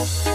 palabras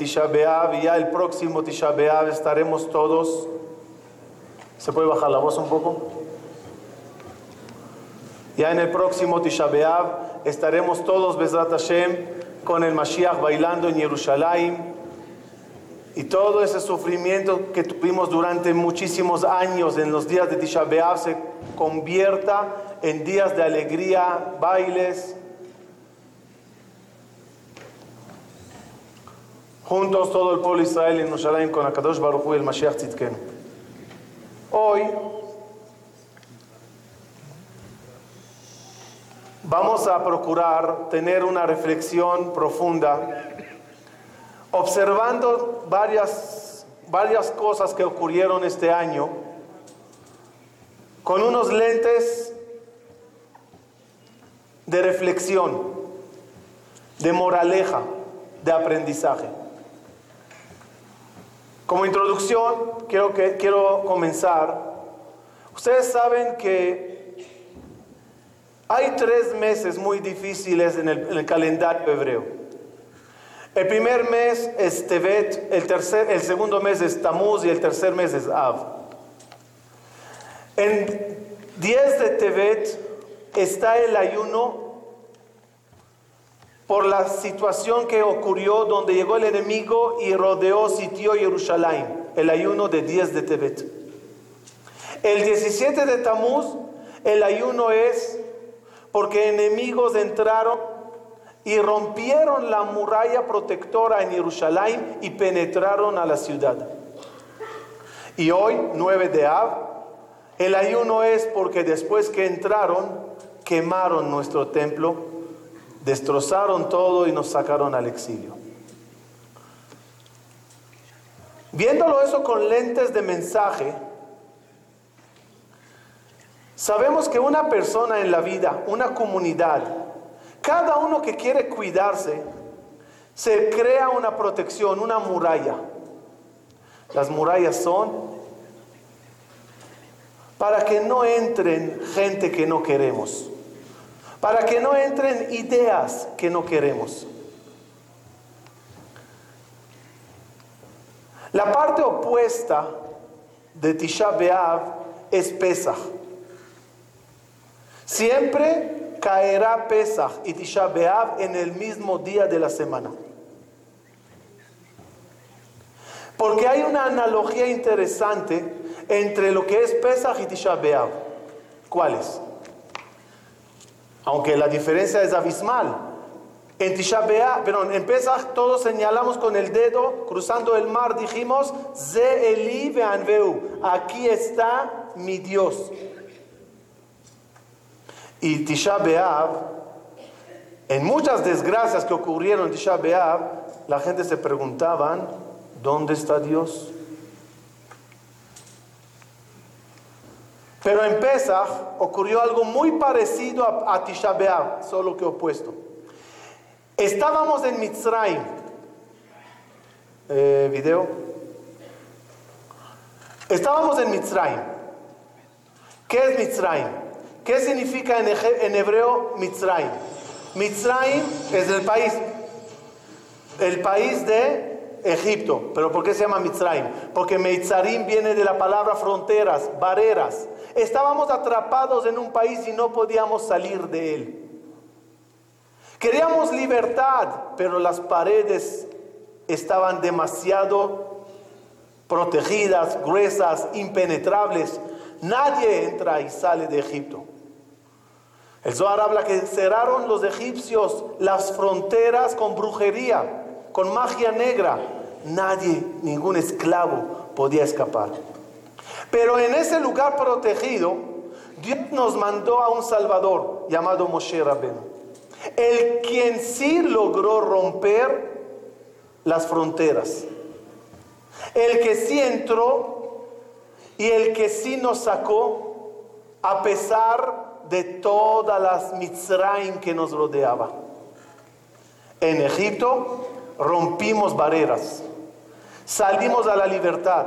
Tisha y ya el próximo Tisha estaremos todos. ¿Se puede bajar la voz un poco? Ya en el próximo Tisha estaremos todos, Bezrat Hashem, con el Mashiach bailando en Jerusalén y todo ese sufrimiento que tuvimos durante muchísimos años en los días de Tisha se convierta en días de alegría, bailes, juntos todo el pueblo de Israel en Jerusalén con Akadosh Baruch y el Mashiach Tzidkenu. Hoy vamos a procurar tener una reflexión profunda observando varias, varias cosas que ocurrieron este año, con unos lentes de reflexión, de moraleja, de aprendizaje. Como introducción, quiero, quiero comenzar. Ustedes saben que hay tres meses muy difíciles en el, en el calendario hebreo. El primer mes es Tevet, el, tercer, el segundo mes es Tamuz y el tercer mes es Av. En 10 de Tevet está el ayuno por la situación que ocurrió donde llegó el enemigo y rodeó, sitió Jerusalén, el ayuno de 10 de Tevet. El 17 de Tamuz, el ayuno es porque enemigos entraron y rompieron la muralla protectora en Jerusalén y penetraron a la ciudad. Y hoy, 9 de Av, el ayuno es porque después que entraron, quemaron nuestro templo, destrozaron todo y nos sacaron al exilio. Viéndolo eso con lentes de mensaje, sabemos que una persona en la vida, una comunidad, cada uno que quiere cuidarse, se crea una protección, una muralla. Las murallas son para que no entren gente que no queremos, para que no entren ideas que no queremos. La parte opuesta de Tisha es Pesach. Siempre caerá Pesach y Tisha en el mismo día de la semana. Porque hay una analogía interesante entre lo que es Pesach y Tisha B'Av. ¿Cuál es? Aunque la diferencia es abismal. En Tisha perdón, en Pesach todos señalamos con el dedo, cruzando el mar, dijimos, Ze Eli aquí está mi Dios. Y Tisha en muchas desgracias que ocurrieron en Tisha la gente se preguntaban, ¿dónde está Dios? Pero en Pesach ocurrió algo muy parecido a, a solo que opuesto. Estábamos en Mitzrayim. Eh, video. Estábamos en Mitzrayim. ¿Qué es Mitzrayim? ¿Qué significa en, en hebreo Mitzrayim? Mitzrayim es el país, el país de Egipto. ¿Pero por qué se llama Mitzrayim? Porque Mitzrayim viene de la palabra fronteras, barreras. Estábamos atrapados en un país y no podíamos salir de él. Queríamos libertad, pero las paredes estaban demasiado protegidas, gruesas, impenetrables. Nadie entra y sale de Egipto. El Zohar habla que cerraron los egipcios las fronteras con brujería, con magia negra. Nadie, ningún esclavo podía escapar. Pero en ese lugar protegido, Dios nos mandó a un Salvador llamado Moshe Rabbeinu. El quien sí logró romper las fronteras. El que sí entró y el que sí nos sacó a pesar de todas las Mitzrayim que nos rodeaba. En Egipto rompimos barreras, salimos a la libertad.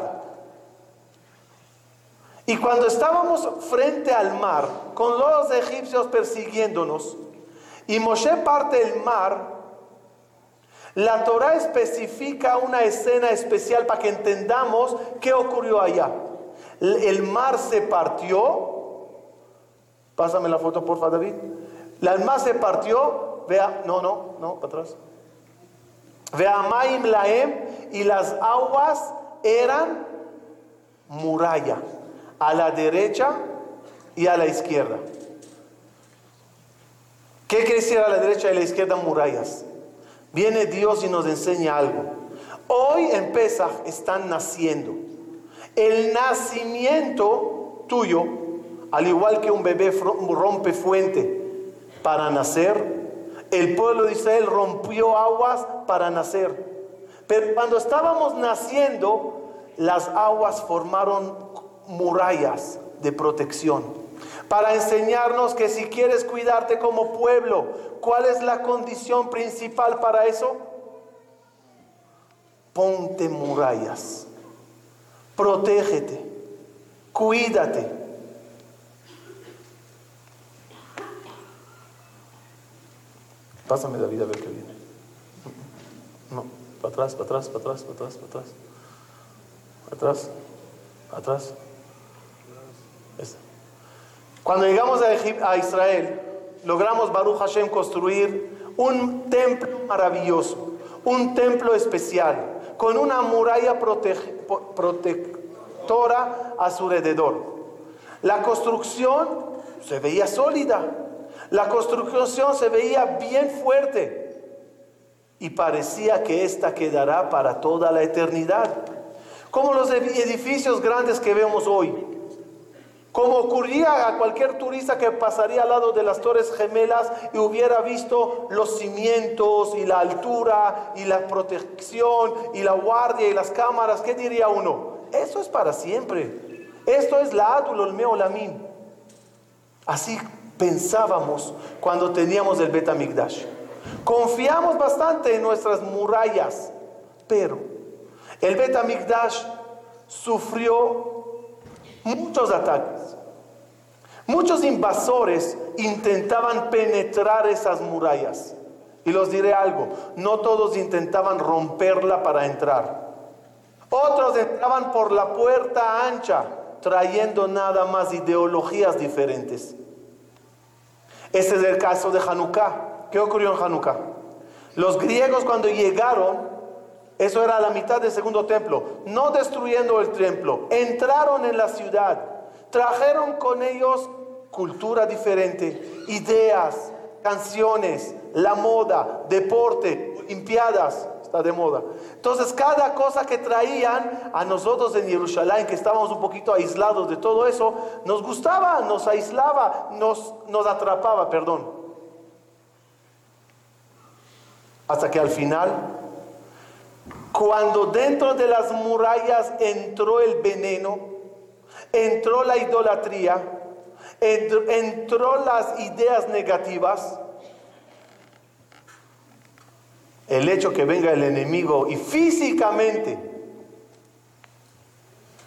Y cuando estábamos frente al mar, con los egipcios persiguiéndonos, y Moshe parte el mar, la Torah especifica una escena especial para que entendamos qué ocurrió allá. El mar se partió. Pásame la foto, porfa, David. El mar se partió. Vea, no, no, no, para atrás. Vea Maim Laem y las aguas eran muralla a la derecha y a la izquierda. ¿Qué quiere decir a la derecha y a la izquierda murallas? Viene Dios y nos enseña algo. Hoy en Pesach están naciendo. El nacimiento tuyo, al igual que un bebé rompe fuente para nacer, el pueblo de Israel rompió aguas para nacer. Pero cuando estábamos naciendo, las aguas formaron murallas de protección para enseñarnos que si quieres cuidarte como pueblo, ¿cuál es la condición principal para eso? Ponte murallas, protégete, cuídate. Pásame David a ver qué viene. No, para atrás, para atrás, para atrás, para atrás, para atrás. Atrás, atrás. Cuando llegamos a, Israel, logramos Baruch Hashem construir un templo maravilloso, un templo especial, con una muralla protectora a su alrededor. La construcción se veía sólida, la construcción se veía bien fuerte y parecía que esta quedará para toda la eternidad, como los edificios grandes que vemos hoy. Como ocurría a cualquier turista que pasaría al lado de las Torres Gemelas y hubiera visto los cimientos y la altura y la protección y la guardia y las cámaras, ¿qué diría uno? Eso es para siempre. Esto es la Adul Olmeo Lamim. Así pensábamos cuando teníamos el Betamigdash. Confiamos bastante en nuestras murallas, pero el Betamigdash sufrió muchos ataques. Muchos invasores intentaban penetrar esas murallas. Y los diré algo, no todos intentaban romperla para entrar. Otros entraban por la puerta ancha, trayendo nada más ideologías diferentes. Este es el caso de Hanukkah. ¿Qué ocurrió en Hanukkah? Los griegos cuando llegaron, eso era la mitad del segundo templo, no destruyendo el templo, entraron en la ciudad, trajeron con ellos cultura diferente, ideas, canciones, la moda, deporte, olimpiadas, está de moda. Entonces cada cosa que traían a nosotros en Jerusalén, que estábamos un poquito aislados de todo eso, nos gustaba, nos aislaba, nos, nos atrapaba, perdón. Hasta que al final cuando dentro de las murallas entró el veneno, entró la idolatría, entró, entró las ideas negativas, el hecho que venga el enemigo y físicamente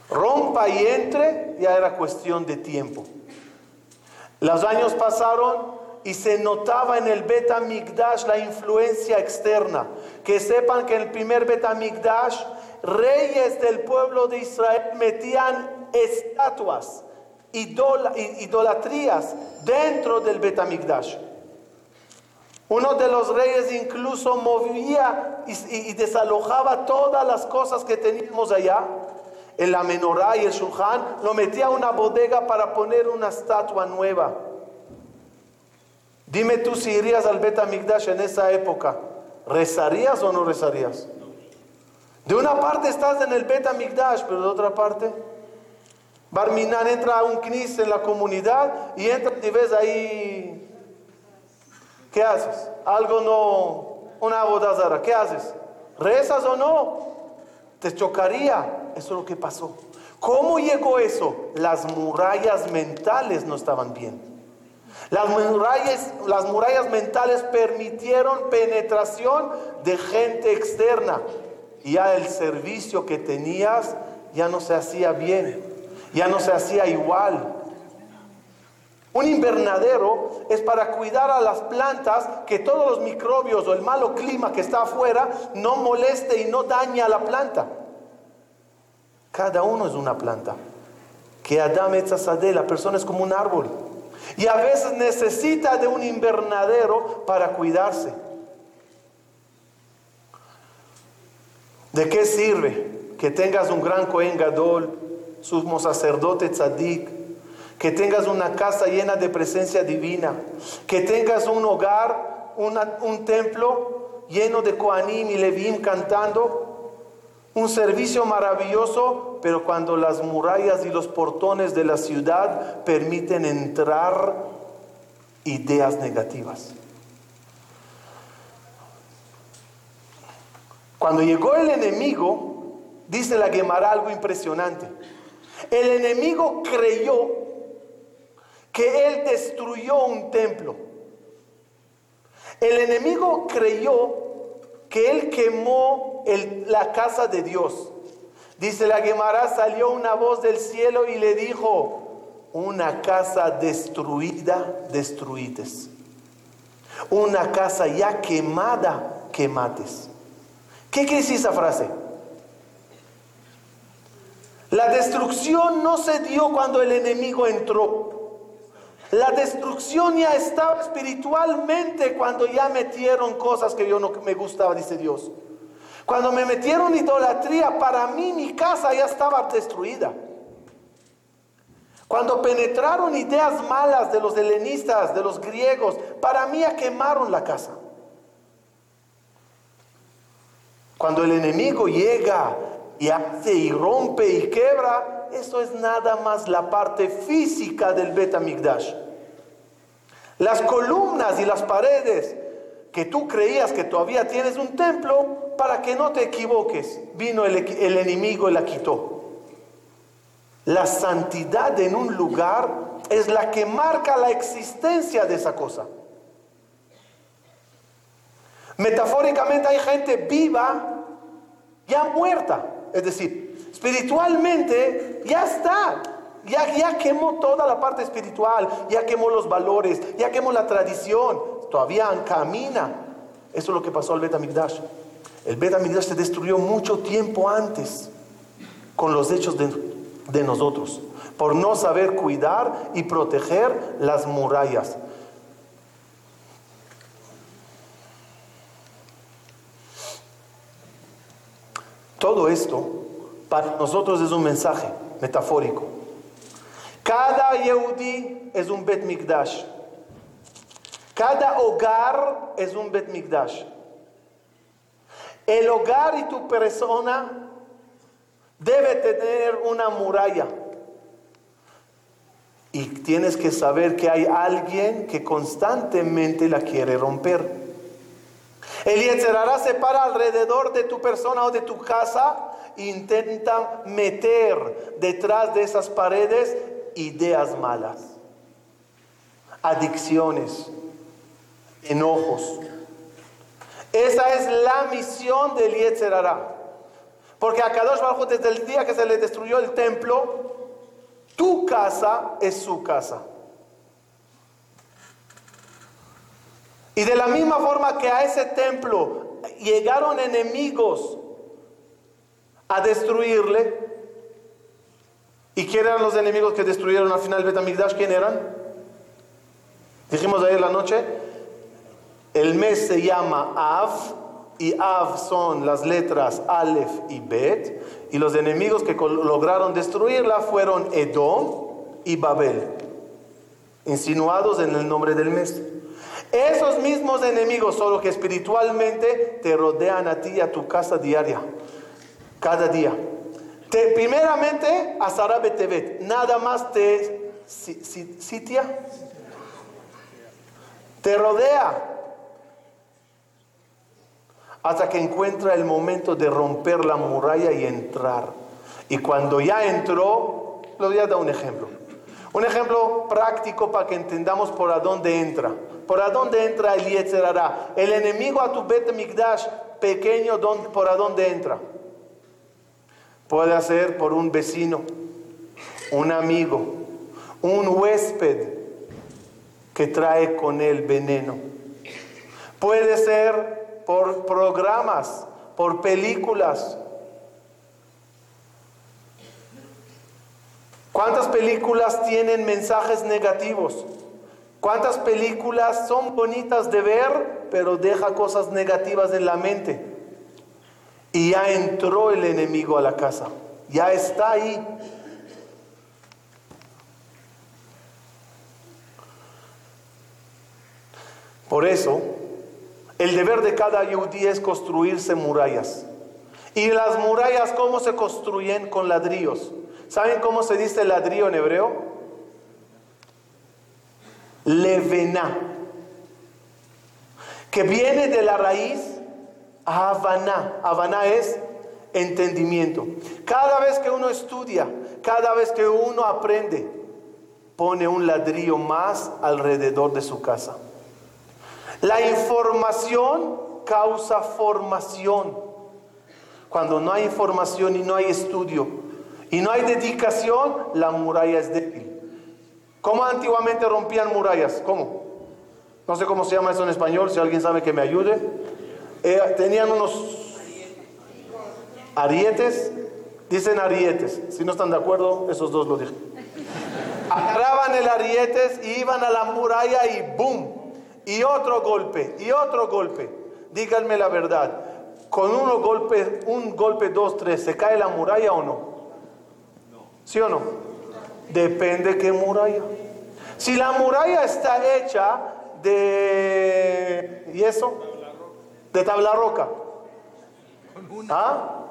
rompa y entre, ya era cuestión de tiempo. Los años pasaron y se notaba en el Betamigdash la influencia externa. Que sepan que en el primer Betamigdash, reyes del pueblo de Israel metían estatuas, idolatrías dentro del Betamigdash. Uno de los reyes incluso movía y, desalojaba todas las cosas que teníamos allá. En la menorá y el shulchan lo metía a una bodega para poner una estatua nueva. Dime tú si irías al Bet en esa época, ¿rezarías o no rezarías? De una parte estás en el Bet pero de otra parte, Barminan entra a un knis en la comunidad y entra y ves ahí ¿Qué haces? Algo no, una bodazara, ¿qué haces? ¿Rezas o no? Te chocaría. Eso es lo que pasó. ¿Cómo llegó eso? Las murallas mentales no estaban bien. Las murallas, las murallas mentales permitieron penetración de gente externa. Y ya el servicio que tenías ya no se hacía bien, ya no se hacía igual. Un invernadero es para cuidar a las plantas que todos los microbios o el malo clima que está afuera no moleste y no dañe a la planta. Cada uno es una planta. Que Adam Etzazadeh, la persona es como un árbol. Y a veces necesita de un invernadero para cuidarse. ¿De qué sirve que tengas un gran Cohen Gadol, sumo sacerdote tzadik, que tengas una casa llena de presencia divina, que tengas un hogar, un templo lleno de Koanim y Levim cantando, un servicio maravilloso, pero cuando las murallas y los portones de la ciudad permiten entrar ideas negativas. Cuando llegó el enemigo, dice la Gemara algo impresionante. El enemigo creyó que él destruyó un templo. El enemigo creyó que él quemó la casa de Dios. Dice la Gemara, salió una voz del cielo y le dijo, una casa destruida, destruites. Una casa ya quemada, quemates. ¿Qué quiere esa frase? La destrucción no se dio cuando el enemigo entró. La destrucción ya estaba espiritualmente cuando ya metieron cosas que yo no me gustaba, dice Dios. Cuando me metieron idolatría, para mí mi casa ya estaba destruida. Cuando penetraron ideas malas de los helenistas, de los griegos, para mí ya quemaron la casa. Cuando el enemigo llega y hace y rompe y quebra, eso es nada más la parte física del Betamigdash. Las columnas y las paredes que tú creías que todavía tienes un templo, para que no te equivoques, vino el, el enemigo y la quitó. La santidad en un lugar es la que marca la existencia de esa cosa. Metafóricamente hay gente viva ya muerta, es decir, Espiritualmente ya está. Ya, ya quemó toda la parte espiritual, ya quemó los valores, ya quemó la tradición. Todavía camina. Eso es lo que pasó al Betamigdash. El Betamigdash se destruyó mucho tiempo antes con los hechos de, de nosotros, por no saber cuidar y proteger las murallas. Todo esto para nosotros es un mensaje metafórico. Cada Yehudi es un Bet Mikdash. Cada hogar es un Bet Mikdash. El hogar y tu persona debe tener una muralla. Y tienes que saber que hay alguien que constantemente la quiere romper. El Yetzerará se para alrededor de tu persona o de tu casa intenta meter detrás de esas paredes ideas malas, adicciones, enojos. Esa es la misión del Yetzerará. Porque a Kadosh Baruj desde el día que se le destruyó el templo, tu casa es su casa. Y de la misma forma que a ese templo llegaron enemigos a destruirle, ¿y quién eran los enemigos que destruyeron al final Betamigdash? ¿Quién eran? Dijimos ayer la noche, el mes se llama Av, y Av son las letras Aleph y Bet, y los enemigos que lograron destruirla fueron Edom y Babel, insinuados en el nombre del mes. Esos mismos enemigos, solo que espiritualmente te rodean a ti y a tu casa diaria, cada día. Te, primeramente, a Tevet, nada más te sitia, te rodea hasta que encuentra el momento de romper la muralla y entrar. Y cuando ya entró, lo voy a dar un ejemplo. Un ejemplo práctico para que entendamos por a dónde entra. ¿Por a dónde entra el Yetzerará? El enemigo a tu Bet Mikdash pequeño, ¿por a dónde entra? Puede ser por un vecino, un amigo, un huésped que trae con él veneno. Puede ser por programas, por películas. ¿Cuántas películas tienen mensajes negativos? ¿Cuántas películas son bonitas de ver, pero deja cosas negativas en la mente? Y ya entró el enemigo a la casa, ya está ahí. Por eso, el deber de cada yudí es construirse murallas. ¿Y las murallas cómo se construyen? Con ladrillos. ¿Saben cómo se dice ladrillo en hebreo? Levená, que viene de la raíz Havana. Havana es entendimiento. Cada vez que uno estudia, cada vez que uno aprende, pone un ladrillo más alrededor de su casa. La información causa formación. Cuando no hay información y no hay estudio y no hay dedicación, la muralla es débil. ¿Cómo antiguamente rompían murallas? ¿Cómo? No sé cómo se llama eso en español, si alguien sabe que me ayude. Eh, tenían unos arietes, dicen arietes. Si no están de acuerdo, esos dos lo dije. Agarraban el arietes y iban a la muralla y ¡boom! Y otro golpe, y otro golpe. Díganme la verdad. Con uno golpe, un golpe, dos, tres, ¿se cae la muralla o no? ¿Sí o no? Depende qué muralla. Si la muralla está hecha de yeso, de tabla roca, ¿Ah?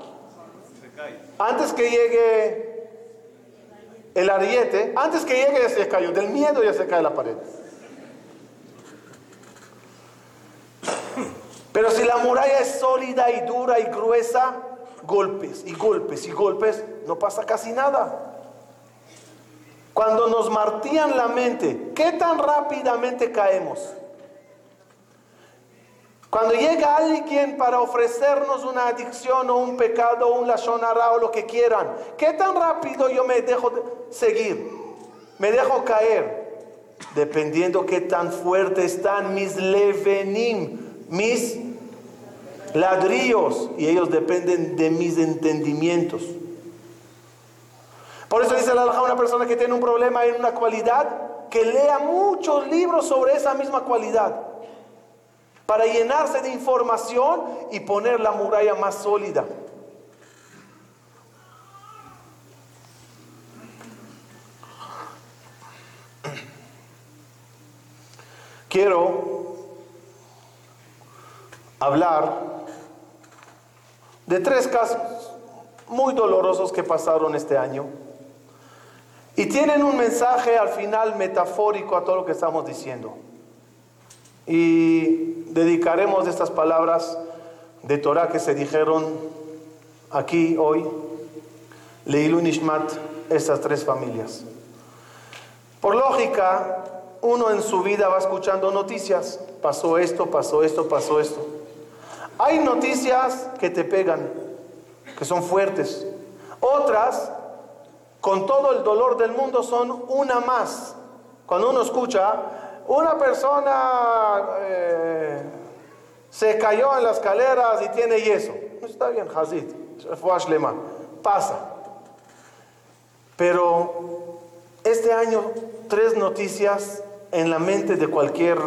antes que llegue el ariete, antes que llegue ya se cayó, del miedo ya se cae la pared. Pero si la muralla es sólida y dura y gruesa, golpes y golpes y golpes, no pasa casi nada. Cuando nos martían la mente, ¿qué tan rápidamente caemos? Cuando llega alguien para ofrecernos una adicción o un pecado o un lashonara o lo que quieran, ¿qué tan rápido yo me dejo seguir? Me dejo caer. Dependiendo qué tan fuerte están mis levenim, mis ladrillos. Y ellos dependen de mis entendimientos. Por eso dice la a una persona que tiene un problema en una cualidad, que lea muchos libros sobre esa misma cualidad, para llenarse de información y poner la muralla más sólida. Quiero hablar de tres casos muy dolorosos que pasaron este año y tienen un mensaje al final metafórico a todo lo que estamos diciendo. Y dedicaremos estas palabras de Torah que se dijeron aquí hoy, Leilu Nishmat, estas tres familias. Por lógica, uno en su vida va escuchando noticias. Pasó esto, pasó esto, pasó esto. Hay noticias que te pegan, que son fuertes. Otras con todo el dolor del mundo son una más. Cuando uno escucha una persona eh, se cayó en las escaleras y tiene yeso. Está bien, Hazid, pasa. Pero este año, tres noticias en la mente de cualquier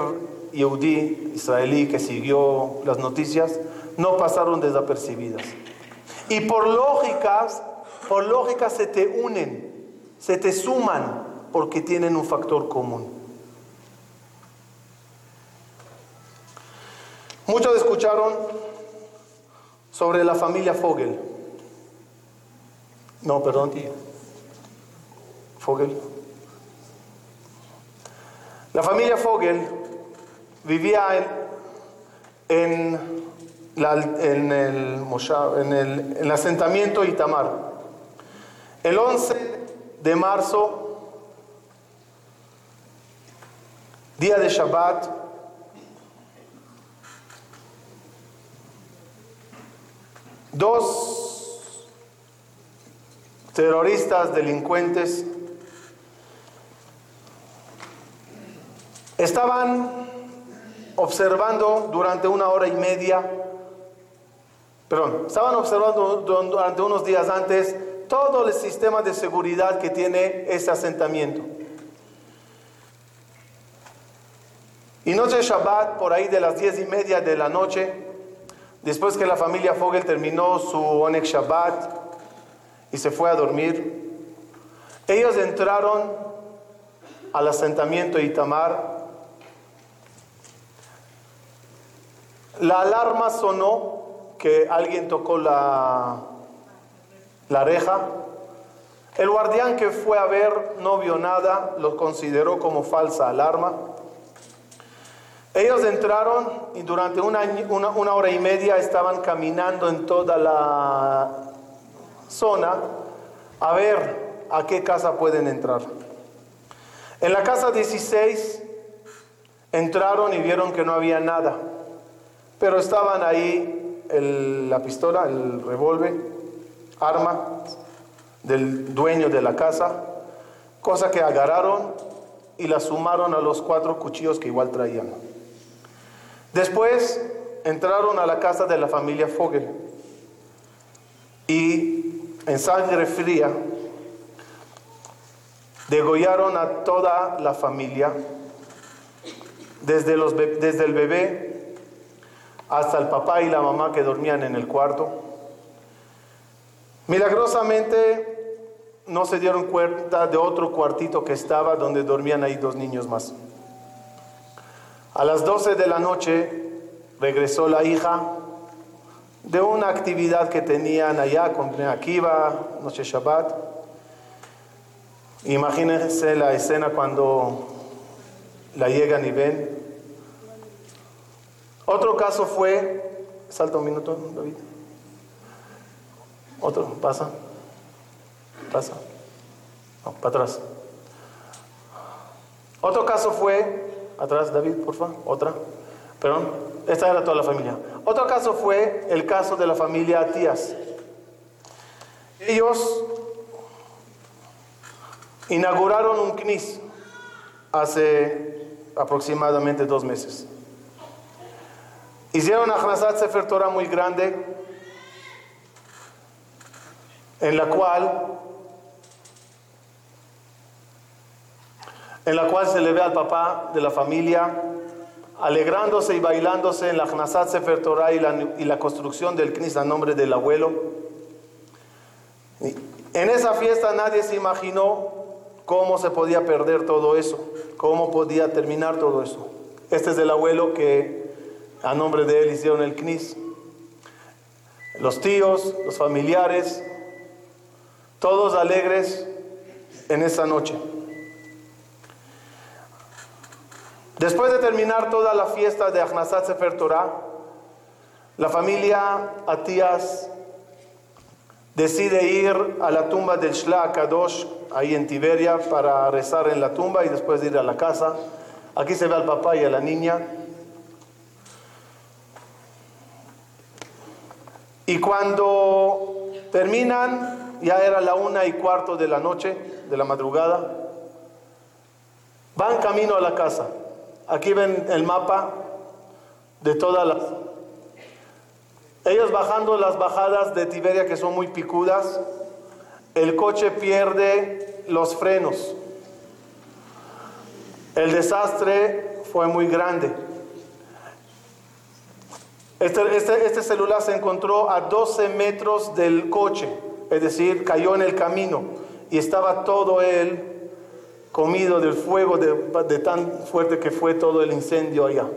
yehudí israelí que siguió las noticias, no pasaron desapercibidas. Y por lógicas, por lógica se te unen, se te suman porque tienen un factor común. Muchos escucharon sobre la familia Fogel. No, perdón, tío. Fogel. La familia Fogel vivía en, en, el, en, el, en el asentamiento Itamar. El 11 de marzo, día de Shabbat, Dos terroristas delincuentes estaban observando durante una hora y media, perdón, estaban observando durante unos días antes todo el sistema de seguridad que tiene ese asentamiento. Y noche Shabbat, por ahí de las diez y media de la noche, Después que la familia Fogel terminó su Onek Shabbat y se fue a dormir, ellos entraron al asentamiento Itamar. La alarma sonó que alguien tocó la, la reja. El guardián que fue a ver no vio nada, lo consideró como falsa alarma. Ellos entraron y durante una, hora y media estaban caminando en toda la zona a ver a qué casa pueden entrar. En la casa 16 entraron y vieron que no había nada, pero estaban ahí la pistola, el revólver, arma del dueño de la casa, cosa que agarraron y la sumaron a los cuatro cuchillos que igual traían. Después entraron a la casa de la familia Fogel y en sangre fría degollaron a toda la familia, desde, desde el bebé hasta el papá y la mamá que dormían en el cuarto. Milagrosamente no se dieron cuenta de otro cuartito que estaba donde dormían ahí dos niños más. A las 12 de la noche regresó la hija de una actividad que tenían allá con Akiva, noche Shabbat. Imagínense la escena cuando la llegan y ven. Otro caso fue, salta un minuto, David. Otro, pasa, pasa, no, para atrás. Otro caso fue Atrás, David, por favor. Otra. Perdón. Esta era toda la familia. Otro caso fue el caso de la familia Atías. Ellos inauguraron un CNIS hace aproximadamente dos meses. Hicieron una Hanasat Sefer Torah muy grande en la cual en la cual se le ve al papá de la familia alegrándose y bailándose en la Hnasat Sefer Torah y la, y la construcción del Knis a nombre del abuelo. En esa fiesta nadie se imaginó cómo se podía perder todo eso, cómo podía terminar todo eso. Este es el abuelo que a nombre de él hicieron el Knis. Los tíos, los familiares, todos alegres en esa noche. Después de terminar toda la fiesta de Ahnasat Sefer Torah, la familia Atías decide ir a la tumba del Shla Kadosh, ahí en Tiberia, para rezar en la tumba y después ir a la casa. Aquí se ve al papá y a la niña. Y cuando terminan, ya era la una y cuarto de la noche, de la madrugada, van camino a la casa. Aquí ven el mapa de todas las... Ellos bajando las bajadas de Tiberia que son muy picudas, el coche pierde los frenos. El desastre fue muy grande. Este, este, este, celular se encontró a 12 metros del coche, es decir, cayó en el camino y estaba todo él comido del fuego de, de tan fuerte que fue todo el incendio allá.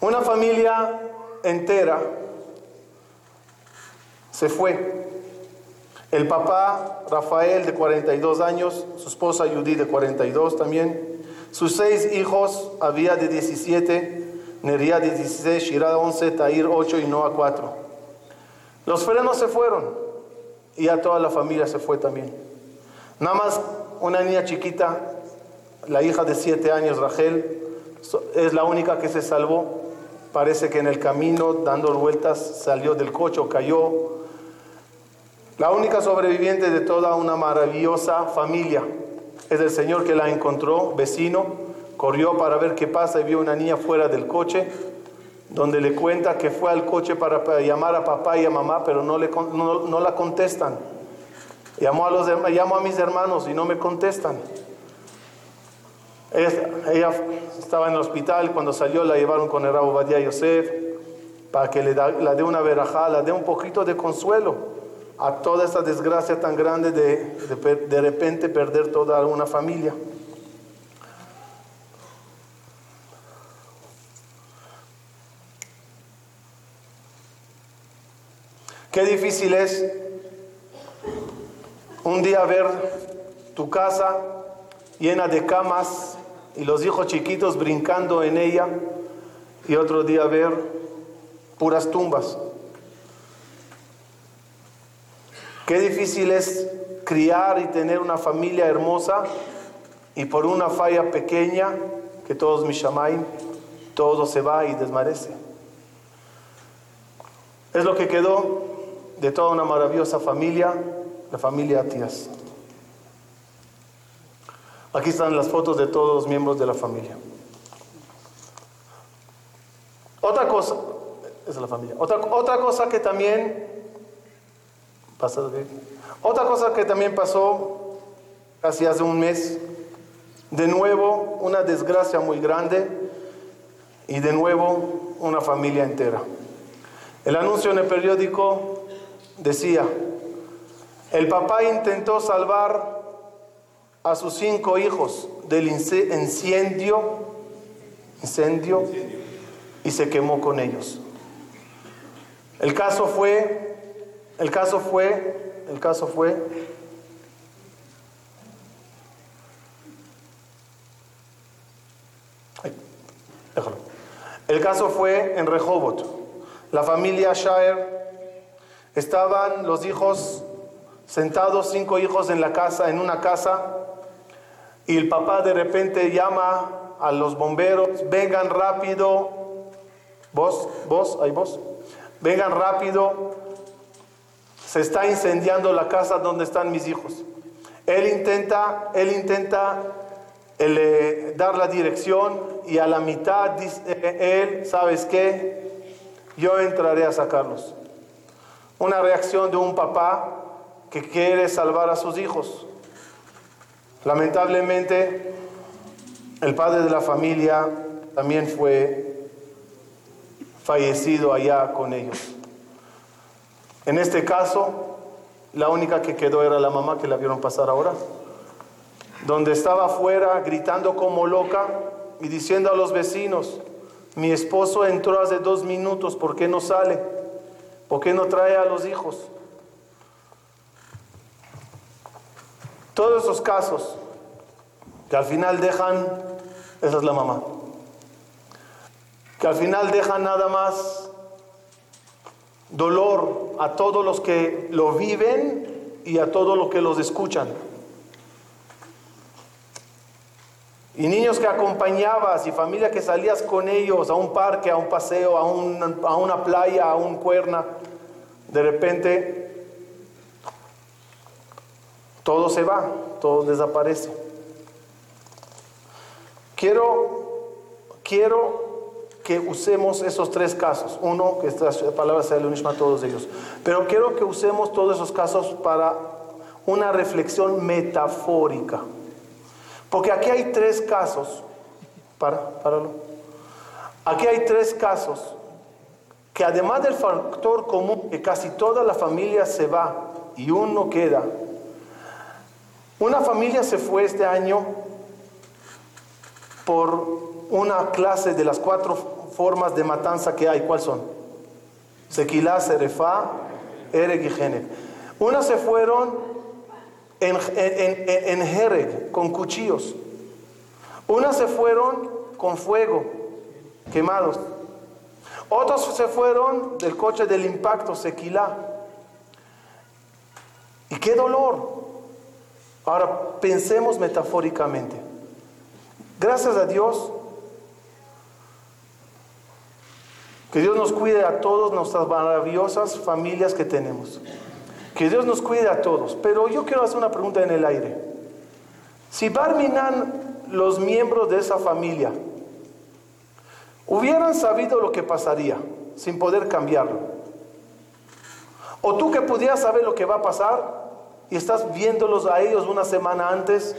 Una familia entera se fue. El papá Rafael de 42 años, su esposa Judy de 42 también, sus seis hijos, había de 17, Nería 16, Shirah 11, Tair 8 y Noah 4. Los frenos se fueron y ya toda la familia se fue también. Nada más una niña chiquita, la hija de 7 años, Rachel, es la única que se salvó. Parece que en el camino, dando vueltas, salió del coche o cayó. La única sobreviviente de toda una maravillosa familia es el Señor que la encontró, vecino, Corrió para ver qué pasa y vio una niña fuera del coche, donde le cuenta que fue al coche para, llamar a papá y a mamá, pero no, le, no, la contestan. Llamo a mis hermanos y no me contestan. Ella, estaba en el hospital, cuando salió la llevaron con el Rabo Badia Yosef para que le la dé una verajá, la dé un poquito de consuelo a toda esta desgracia tan grande de, de, de repente perder toda una familia. Qué difícil es un día ver tu casa llena de camas y los hijos chiquitos brincando en ella y otro día ver puras tumbas. Qué difícil es criar y tener una familia hermosa y por una falla pequeña que todos mis todo se va y desmarece. Es lo que quedó de toda una maravillosa familia, la familia Atías. Aquí están las fotos de todos los miembros de la familia. Otra cosa, es la familia. Otra, otra cosa que también pasó, otra cosa que también pasó casi hace un mes, de nuevo una desgracia muy grande y de nuevo una familia entera. El anuncio en el periódico decía, el papá intentó salvar a sus cinco hijos del incendio, incendio, y se quemó con ellos. El caso fue, el caso fue, el caso fue El caso fue en Rehoboth. La familia Shire Estaban los hijos sentados, cinco hijos en la casa, en una casa, y el papá de repente llama a los bomberos, vengan rápido, vos, vos, ahí vos, vengan rápido, se está incendiando la casa donde están mis hijos. Él intenta, él intenta eh, dar la dirección y a la mitad dice él, ¿sabes qué? Yo entraré a sacarlos una reacción de un papá que quiere salvar a sus hijos. Lamentablemente, el padre de la familia también fue fallecido allá con ellos. En este caso, la única que quedó era la mamá que la vieron pasar ahora, donde estaba afuera gritando como loca y diciendo a los vecinos, mi esposo entró hace dos minutos, ¿por qué no sale? ¿Por qué no trae a los hijos? Todos esos casos que al final dejan, esa es la mamá, que al final dejan nada más dolor a todos los que lo viven y a todos los que los escuchan. Y niños que acompañabas y familia que salías con ellos a un parque, a un paseo, a, a una playa, a un cuerna, de repente todo se va, todo desaparece. Quiero, quiero que usemos esos tres casos. Uno, que esta palabra sea el mismo a todos ellos. Pero quiero que usemos todos esos casos para una reflexión metafórica. Porque aquí hay tres casos. Para, páralo. Aquí hay tres casos que además del factor común que casi toda la familia se va y uno queda. Una familia se fue este año por una clase de las cuatro formas de matanza que hay. ¿Cuáles son? Sequilá, Serefá, Ereg y Geneg. Unas se fueron en, en, en, con cuchillos. Unas se fueron con fuego, quemados. Otros se fueron del coche del impacto, Sequilá. Y qué dolor. Ahora pensemos metafóricamente. Gracias a Dios, que Dios nos cuide a todos nuestras maravillosas familias que tenemos. Que Dios nos cuide a todos. Pero yo quiero hacer una pregunta en el aire. Si Barminan, los miembros de esa familia, hubieran sabido lo que pasaría sin poder cambiarlo, o tú que pudieras saber lo que va a pasar y estás viéndolos a ellos una semana antes,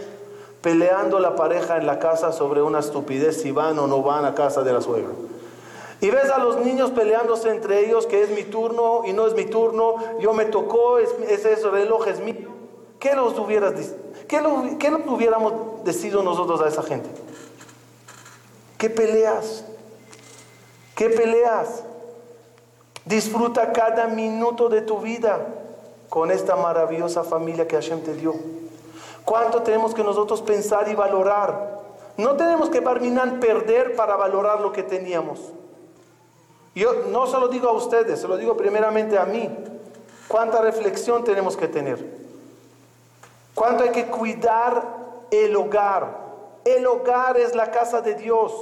peleando la pareja en la casa sobre una estupidez si van o no van a casa de la suegra. Y ves a los niños peleándose entre ellos que es mi turno y no es mi turno, yo me tocó, es, ese reloj es mío. ¿Qué nos hubieras qué, lo, qué nos hubiéramos decidido nosotros a esa gente? ¿Qué peleas? ¿Qué peleas? Disfruta cada minuto de tu vida con esta maravillosa familia que Hashem te dio. ¿Cuánto tenemos que nosotros pensar y valorar? No tenemos que Barminan perder para valorar lo que teníamos. Yo no se lo digo a ustedes, se lo digo primeramente a mí. ¿Cuánta reflexión tenemos que tener? ¿Cuánto hay que cuidar el hogar? El hogar es la casa de Dios.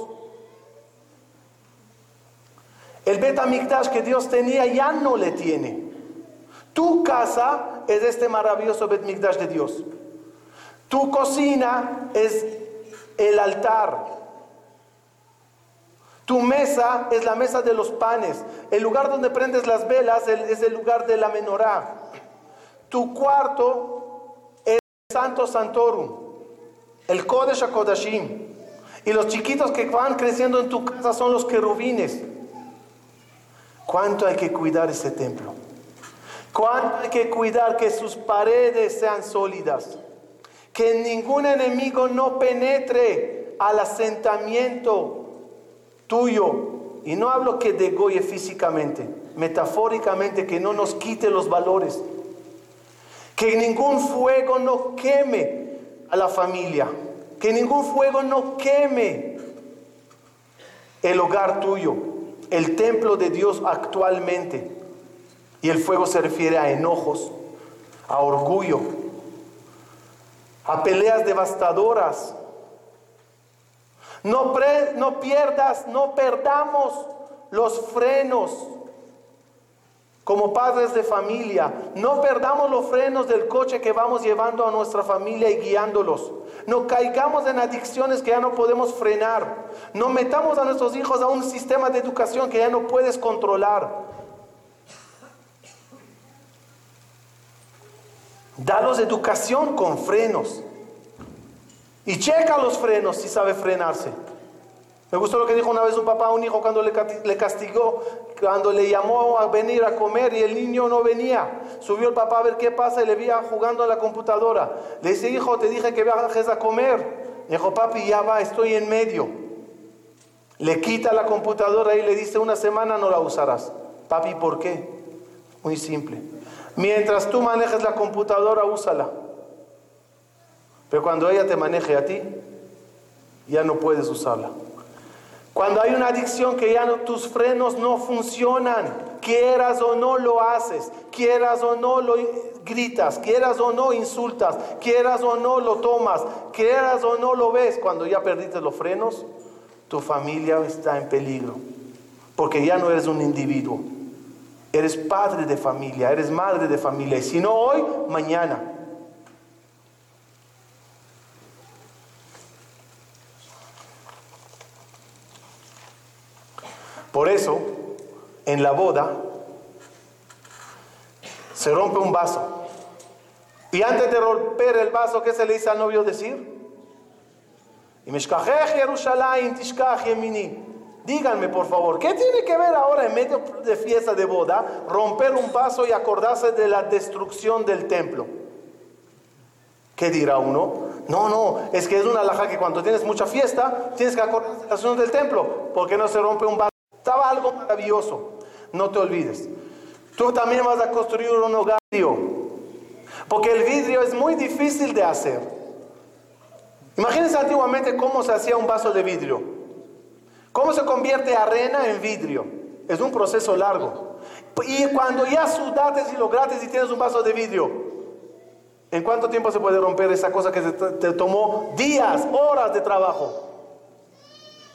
El Betamikdash que Dios tenía ya no le tiene. Tu casa es este maravilloso Betamikdash de Dios. Tu cocina es el altar. Tu mesa es la mesa de los panes. El lugar donde prendes las velas es el lugar de la menorá. Tu cuarto es el Santo Santorum, el Kodesh HaKodashim. Y los chiquitos que van creciendo en tu casa son los querubines. ¿Cuánto hay que cuidar ese templo? ¿Cuánto hay que cuidar que sus paredes sean sólidas? que ningún enemigo no penetre al asentamiento tuyo. Y no hablo que degolle físicamente, metafóricamente, que no nos quite los valores. Que ningún fuego no queme a la familia. Que ningún fuego no queme el hogar tuyo, el templo de Dios actualmente. Y el fuego se refiere a enojos, a orgullo, a peleas devastadoras. No, no pierdas, no perdamos los frenos como padres de familia. No perdamos los frenos del coche que vamos llevando a nuestra familia y guiándolos. No caigamos en adicciones que ya no podemos frenar. No metamos a nuestros hijos a un sistema de educación que ya no puedes controlar. Dalos educación con frenos. Y checa los frenos si sabe frenarse. Me gustó lo que dijo una vez un papá a un hijo cuando le castigó, cuando le llamó a venir a comer y el niño no venía. Subió el papá a ver qué pasa y le veía jugando a la computadora. Le dice, hijo, te dije que viajes a comer. Dijo, papi, ya va, estoy en medio. Le quita la computadora y le dice, una semana no la usarás. Papi, ¿por qué? Muy simple. Mientras tú manejes la computadora, úsala. Pero cuando ella te maneje a ti, ya no puedes usarla. Cuando hay una adicción que ya tus frenos no funcionan, quieras o no lo haces, quieras o no lo gritas, quieras o no insultas, quieras o no lo tomas, quieras o no lo ves, cuando ya perdiste los frenos, tu familia está en peligro, porque ya no eres un individuo, Eres padre de familia, eres madre de familia. Y si no hoy, mañana. Por eso, en la boda, se rompe un vaso. Y antes de romper el vaso, ¿qué se le dice al novio decir? Y Yerushalayim, Tishkach Yemini. Díganme, por favor, ¿qué tiene que ver ahora en medio de fiesta de boda romper un vaso y acordarse de la destrucción del templo? ¿Qué dirá uno? No, no, es que es una laja que cuando tienes mucha fiesta tienes que acordarte de la destrucción del templo. porque no se rompe un vaso? Estaba algo maravilloso. No te olvides. Tú también vas a construir un hogar. Porque el vidrio es muy difícil de hacer. Imagínense antiguamente cómo se hacía un vaso de vidrio. ¿Cómo se convierte arena en vidrio? Es un proceso largo. Y cuando ya sudates y logrates y tienes un vaso de vidrio, ¿en cuánto tiempo se puede romper esa cosa que te tomó días, horas de trabajo?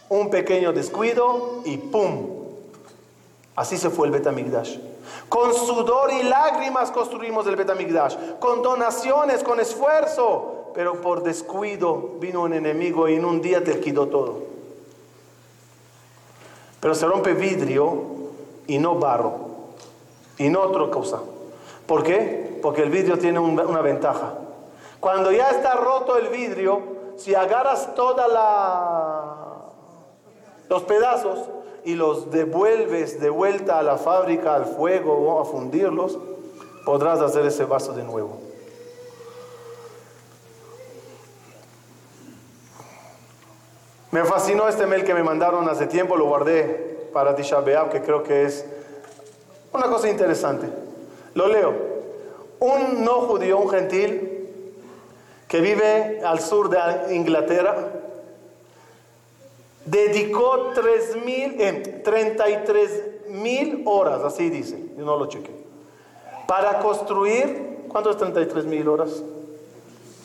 Un pequeño descuido y ¡pum! Así se fue el Betamigdash. Con sudor y lágrimas construimos el Betamigdash. Con donaciones, con esfuerzo. Pero por descuido vino un enemigo y en un día te quitó todo. Pero se rompe vidrio y no barro. Y no otra cosa. ¿Por qué? Porque el vidrio tiene una ventaja. Cuando ya está roto el vidrio, si agarras toda la los pedazos, y los devuelves de vuelta a la fábrica, al fuego o a fundirlos, podrás hacer ese vaso de nuevo. Me fascinó este mail que me mandaron hace tiempo, lo guardé para Tisha que creo que es una cosa interesante. Lo leo. Un no judío, un gentil, que vive al sur de Inglaterra, dedicó 3 mil, 33 eh, mil horas, así dice, yo no lo chequé, para construir, ¿cuánto es 33 mil horas?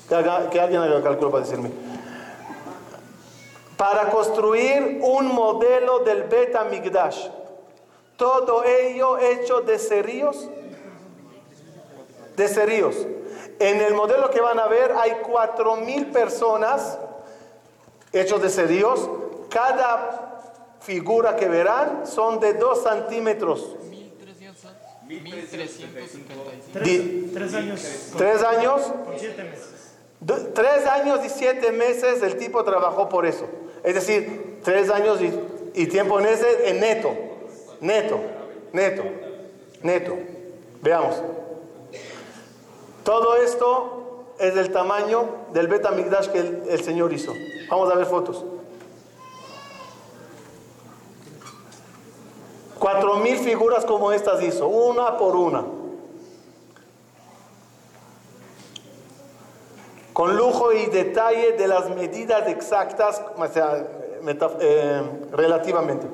Que, alguien haga el cálculo para decirme. Para construir un modelo del Beta Migdash. Todo ello hecho de cerillos. De cerillos. En el modelo que van a ver hay cuatro mil personas hechos de cerillos cada figura que verán son de 2 centímetros. 1355. Tres años. Tres años. siete meses. Tres años y siete meses el tipo trabajó por eso. Es decir, tres años y, tiempo en ese en neto. Neto. Neto. Neto. Veamos. Todo esto es del tamaño del beta migdash que el Señor hizo. Vamos a ver fotos. Cuatro mil figuras como estas hizo, una por una. Con lujo y detalle de las medidas exactas, o sea, eh, relativamente.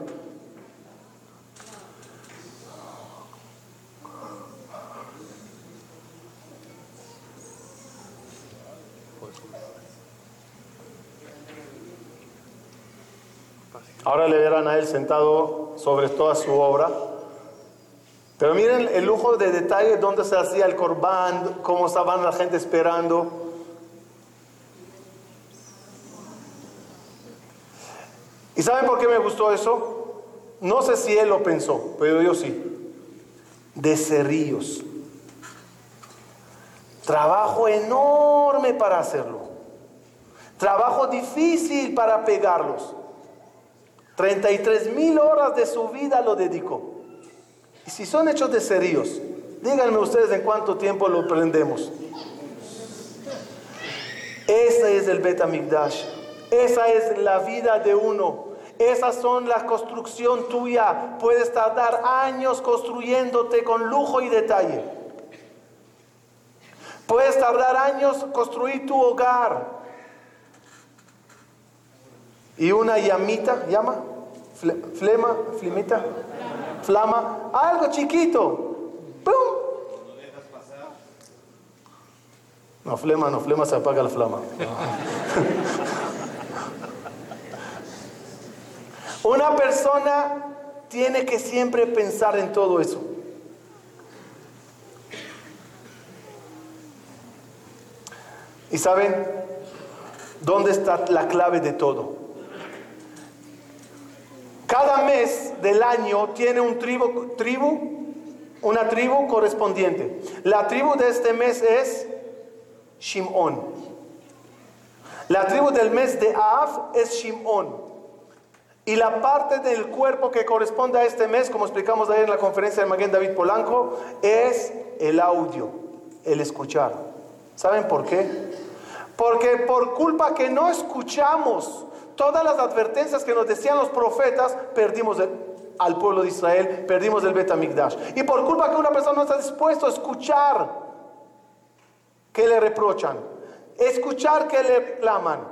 Ahora le verán a él sentado sobre toda su obra. Pero miren el lujo de detalle donde se hacía el corbán, cómo estaban la gente esperando. ¿Y saben por qué me gustó eso? No sé si él lo pensó, pero yo sí. De cerrillos. Trabajo enorme para hacerlo. Trabajo difícil para pegarlos. 33 mil horas de su vida lo dedicó. Y si son hechos de cerillos, díganme ustedes en cuánto tiempo lo prendemos. Ese es el Betamigdash. Esa es la vida de uno. Esas son la construcción tuya. Puedes tardar años construyéndote con lujo y detalle. Puedes tardar años construir tu hogar. Y una llamita, llama, flema, flimita, flama, algo chiquito. ¡Pum! No, flema, no, flema se apaga la flama. Una persona tiene que siempre pensar en todo eso. ¿Y saben dónde está la clave de todo? Cada mes del año tiene un tribu, tribu, una tribu correspondiente. La tribu de este mes es Shimón. La tribu del mes de Av es Shimón. Y la parte del cuerpo que corresponde a este mes, como explicamos ayer en la conferencia de Maguen David Polanco, es el audio, el escuchar. ¿Saben por qué? Porque por culpa que no escuchamos todas las advertencias que nos decían los profetas, perdimos al pueblo de Israel, perdimos el Betamigdash. Y por culpa que una persona no está dispuesto a escuchar que le reprochan, escuchar que le claman,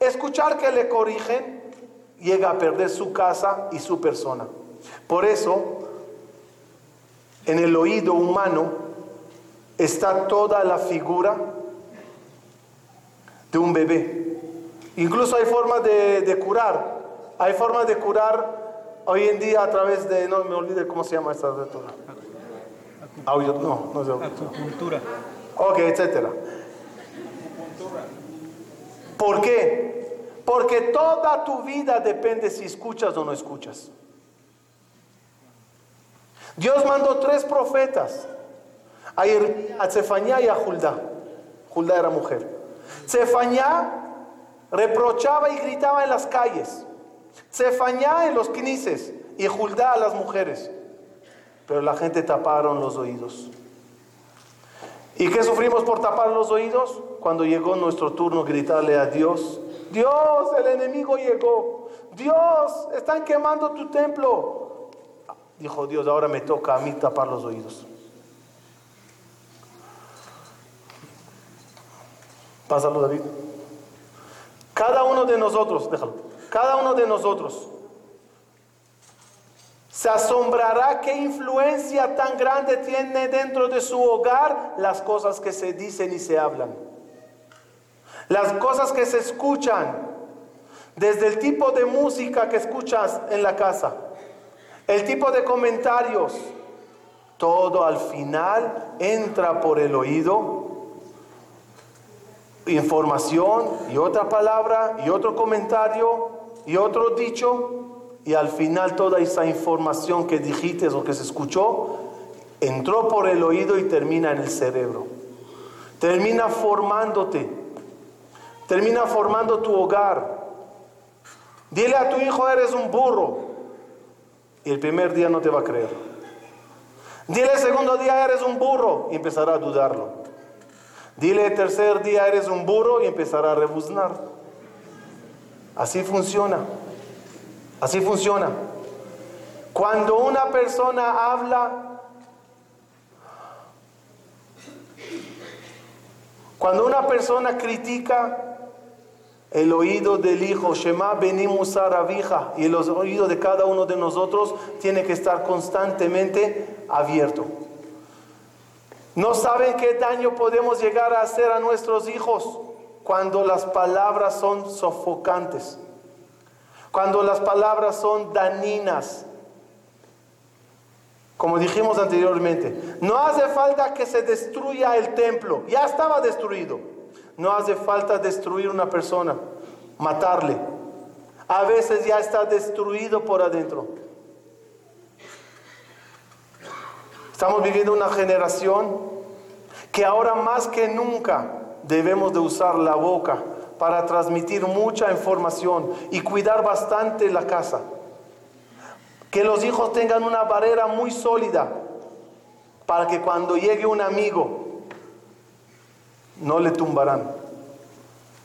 escuchar que le corrigen, llega a perder su casa y su persona. Por eso, en el oído humano está toda la figura de un bebé. Incluso hay formas de, curar. Hay formas de curar hoy en día a través de, no me olvide cómo se llama esta de Audio, no, no es Acupuntura. Ok, etcétera. ¿Por qué? Porque toda tu vida depende si escuchas o no escuchas. Dios mandó tres profetas, a Cefañá y a Juldá. Juldá era mujer. Cefañá reprochaba y gritaba en las calles. Cefañá en los quinices y Juldá a las mujeres. Pero la gente taparon los oídos. ¿Y qué sufrimos por tapar los oídos? Cuando llegó nuestro turno gritarle a Dios, Dios, el enemigo llegó. Dios, están quemando tu templo. Dijo Dios, ahora me toca a mí tapar los oídos. Pásalo, David. Cada uno de nosotros, déjalo, cada uno de nosotros se asombrará qué influencia tan grande tiene dentro de su hogar las cosas que se dicen y se hablan. Las cosas que se escuchan, desde el tipo de música que escuchas en la casa, el tipo de comentarios, todo al final entra por el oído, información y otra palabra y otro comentario y otro dicho, y al final toda esa información que dijiste o que se escuchó entró por el oído y termina en el cerebro. Termina formándote termina formando tu hogar. Dile a tu hijo, eres un burro. Y el primer día no te va a creer. Dile el segundo día, eres un burro. Y empezará a dudarlo. Dile el tercer día, eres un burro. Y empezará a rebuznar. Así funciona. Así funciona. Cuando una persona habla, cuando una persona critica, el oído del Hijo, Shema venimos a Rabija, y el oído de cada uno de nosotros tiene que estar constantemente abierto. No saben qué daño podemos llegar a hacer a nuestros hijos cuando las palabras son sofocantes, cuando las palabras son dañinas. Como dijimos anteriormente, no hace falta que se destruya el templo, ya estaba destruido. No hace falta destruir una persona, matarle. A veces ya está destruido por adentro. Estamos viviendo una generación que ahora más que nunca debemos de usar la boca para transmitir mucha información y cuidar bastante la casa. Que los hijos tengan una barrera muy sólida para que cuando llegue un amigo no le tumbarán.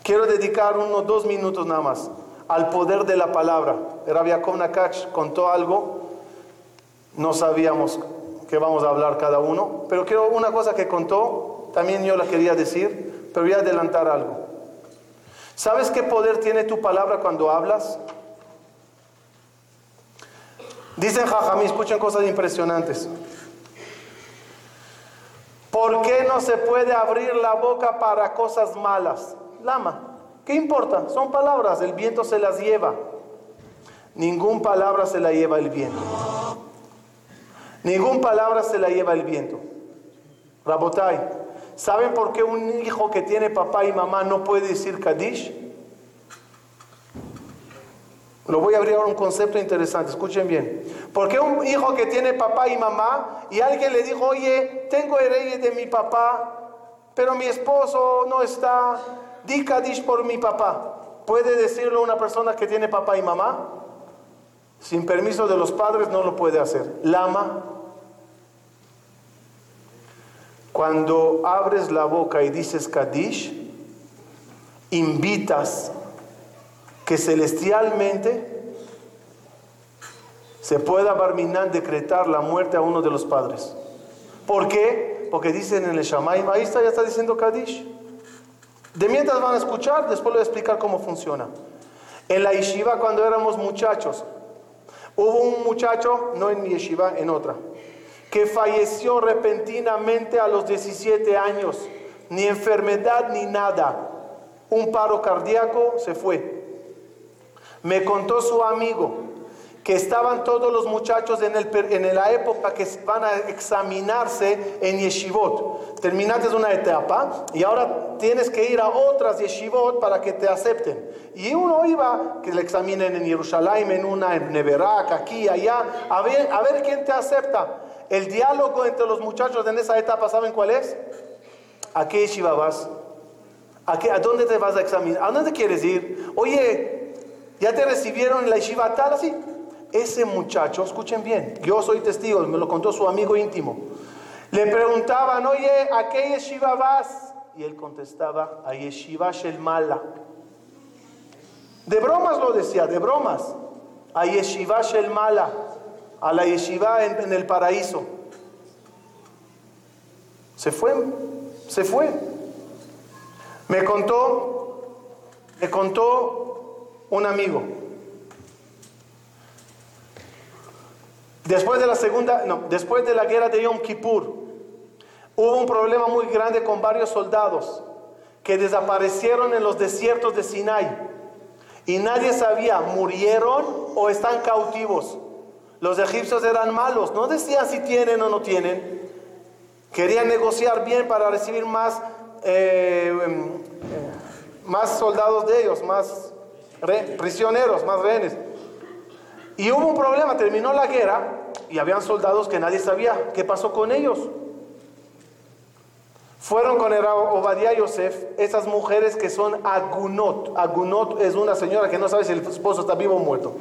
Quiero dedicar unos dos minutos nada más al poder de la palabra. Rabbi Yaakov Nakach contó algo, no sabíamos que vamos a hablar cada uno, pero quiero una cosa que contó, también yo la quería decir, pero voy a adelantar algo. ¿Sabes qué poder tiene tu palabra cuando hablas? Dicen Jajamí, escuchen cosas impresionantes. ¿Por qué no se puede abrir la boca para cosas malas? Lama, ¿qué importa? Son palabras, el viento se las lleva. Ningún palabra se la lleva el viento. Ningún palabra se la lleva el viento. Rabotai, ¿saben por qué un hijo que tiene papá y mamá no puede decir Kadish? Lo voy a abrir ahora un concepto interesante, escuchen bien. Porque un hijo que tiene papá y mamá y alguien le dijo, oye, tengo herencia de mi papá, pero mi esposo no está, di Kadish por mi papá. ¿Puede decirlo una persona que tiene papá y mamá? Sin permiso de los padres no lo puede hacer. Lama. Cuando abres la boca y dices Kadish, invitas que celestialmente se pueda Barminan decretar la muerte a uno de los padres. ¿Por qué? Porque dicen en el Shamaim, ahí está, ya está diciendo Kadish. De mientras van a escuchar, después les voy a explicar cómo funciona. En la yeshiva, cuando éramos muchachos, hubo un muchacho, no en mi yeshiva, en otra, que falleció repentinamente a los 17 años, ni enfermedad ni nada. Un paro cardíaco se fue. Me contó su amigo que estaban todos los muchachos en, el, en la época que van a examinarse en yeshivot. Terminaste una etapa y ahora tienes que ir a otras yeshivot para que te acepten. Y uno iba, que le examinen en Jerusalén, en una, en Neverak, aquí, allá, a ver, a ver quién te acepta. El diálogo entre los muchachos en esa etapa, ¿saben cuál es? ¿A qué yeshiva vas? ¿A, qué, ¿A dónde te vas a examinar? ¿A dónde quieres ir? Oye, ¿Ya te recibieron en la yeshiva tal así? Ese muchacho, escuchen bien, yo soy testigo, me lo contó su amigo íntimo. Le preguntaban, oye, ¿a qué yeshiva vas? Y él contestaba, a yeshiva Mala. De bromas lo decía, de bromas. A yeshiva Mala, a la yeshiva en el paraíso. Se fue, se fue. Me contó, me contó un amigo. Después de la segunda, no, después de la guerra de Yom Kippur, hubo un problema muy grande con varios soldados que desaparecieron en los desiertos de Sinai. Y nadie sabía, murieron o están cautivos. Los egipcios eran malos, no decían si tienen o no tienen. Querían negociar bien para recibir más, eh, em, eh, más soldados de ellos, más prisioneros, más rehenes. Y hubo un problema, terminó la guerra y habían soldados que nadie sabía qué pasó con ellos. Fueron con el Obadiah Yosef, esas mujeres que son agunot. Agunot es una señora que no sabe si el esposo está vivo o muerto.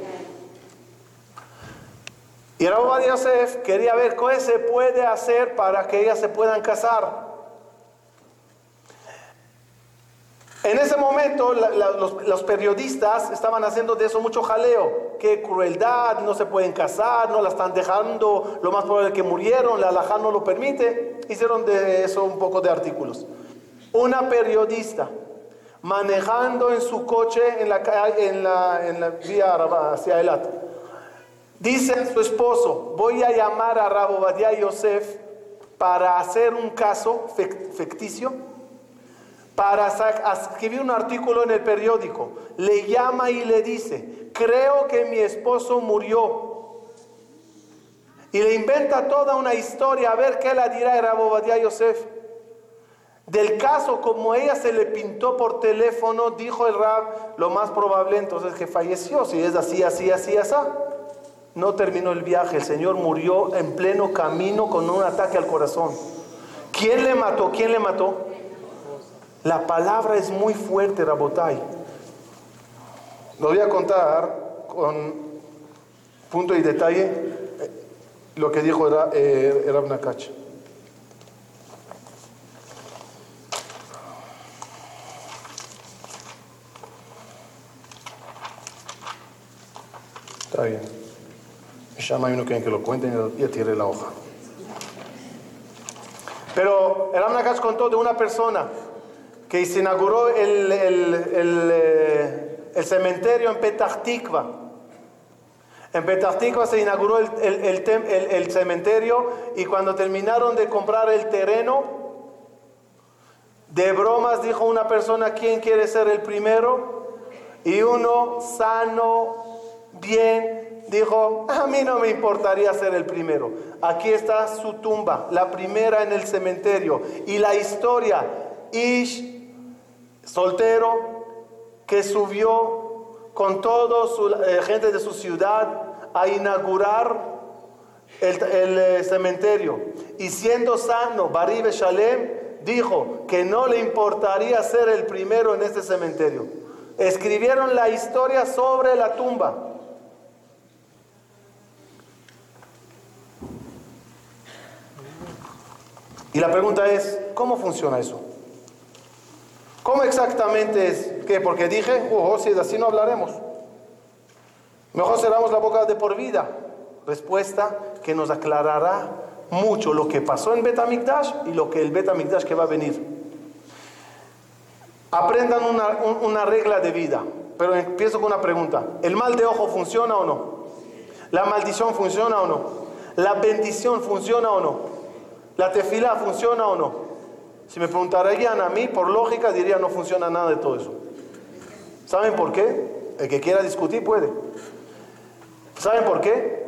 Y el Obadiah Yosef quería ver qué se puede hacer para que ellas se puedan casar. En ese momento los, periodistas estaban haciendo de eso mucho jaleo. Qué crueldad, no se pueden casar, no la están dejando, lo más probable es que murieron, la alajá no lo permite. Hicieron de eso un poco de artículos. Una periodista manejando en su coche en la, en la, en la vía hacia Elat. Dice a su esposo, voy a llamar a Rabo Badia Yosef para hacer un caso ficticio para escribir un artículo en el periódico. Le llama y le dice, creo que mi esposo murió. Y le inventa toda una historia, a ver qué la dirá Rabobadía Yosef. Del caso, como ella se le pintó por teléfono, dijo el Rab, lo más probable entonces que falleció, si es así, así, así, así. No terminó el viaje, el Señor murió en pleno camino con un ataque al corazón. ¿Quién le mató? ¿Quién le mató? La palabra es muy fuerte, Rabotai. Lo voy a contar con punto y detalle eh, lo que dijo eh, Rab Nakach. Está bien. Me llama y uno quiere que lo cuente y ya tiré la hoja. Pero Rab Nakach contó de una persona que se inauguró el, eh, el, cementerio en Petah. En Petah se inauguró el, cementerio y cuando terminaron de comprar el terreno, de bromas dijo una persona, ¿quién quiere ser el primero? Y uno sano, bien, dijo, a mí no me importaría ser el primero. Aquí está su tumba, la primera en el cementerio. Y la historia, Ish soltero que subió con toda su eh, gente de su ciudad a inaugurar el, eh, cementerio. Y siendo sano, Baribe Shalem dijo que no le importaría ser el primero en este cementerio. Escribieron la historia sobre la tumba. Y la pregunta es, ¿cómo funciona eso? ¿Cómo exactamente es? ¿Qué? Porque dije, oh, si es así no hablaremos. Mejor cerramos la boca de por vida. Respuesta que nos aclarará mucho lo que pasó en Betamikdash y lo que el Betamikdash que va a venir. Aprendan una, una regla de vida, pero empiezo con una pregunta. ¿El mal de ojo funciona o no? ¿La maldición funciona o no? ¿La bendición funciona o no? ¿La tefila funciona o no? Si me preguntarían a mí, por lógica diría no funciona nada de todo eso. ¿Saben por qué? El que quiera discutir puede. ¿Saben por qué?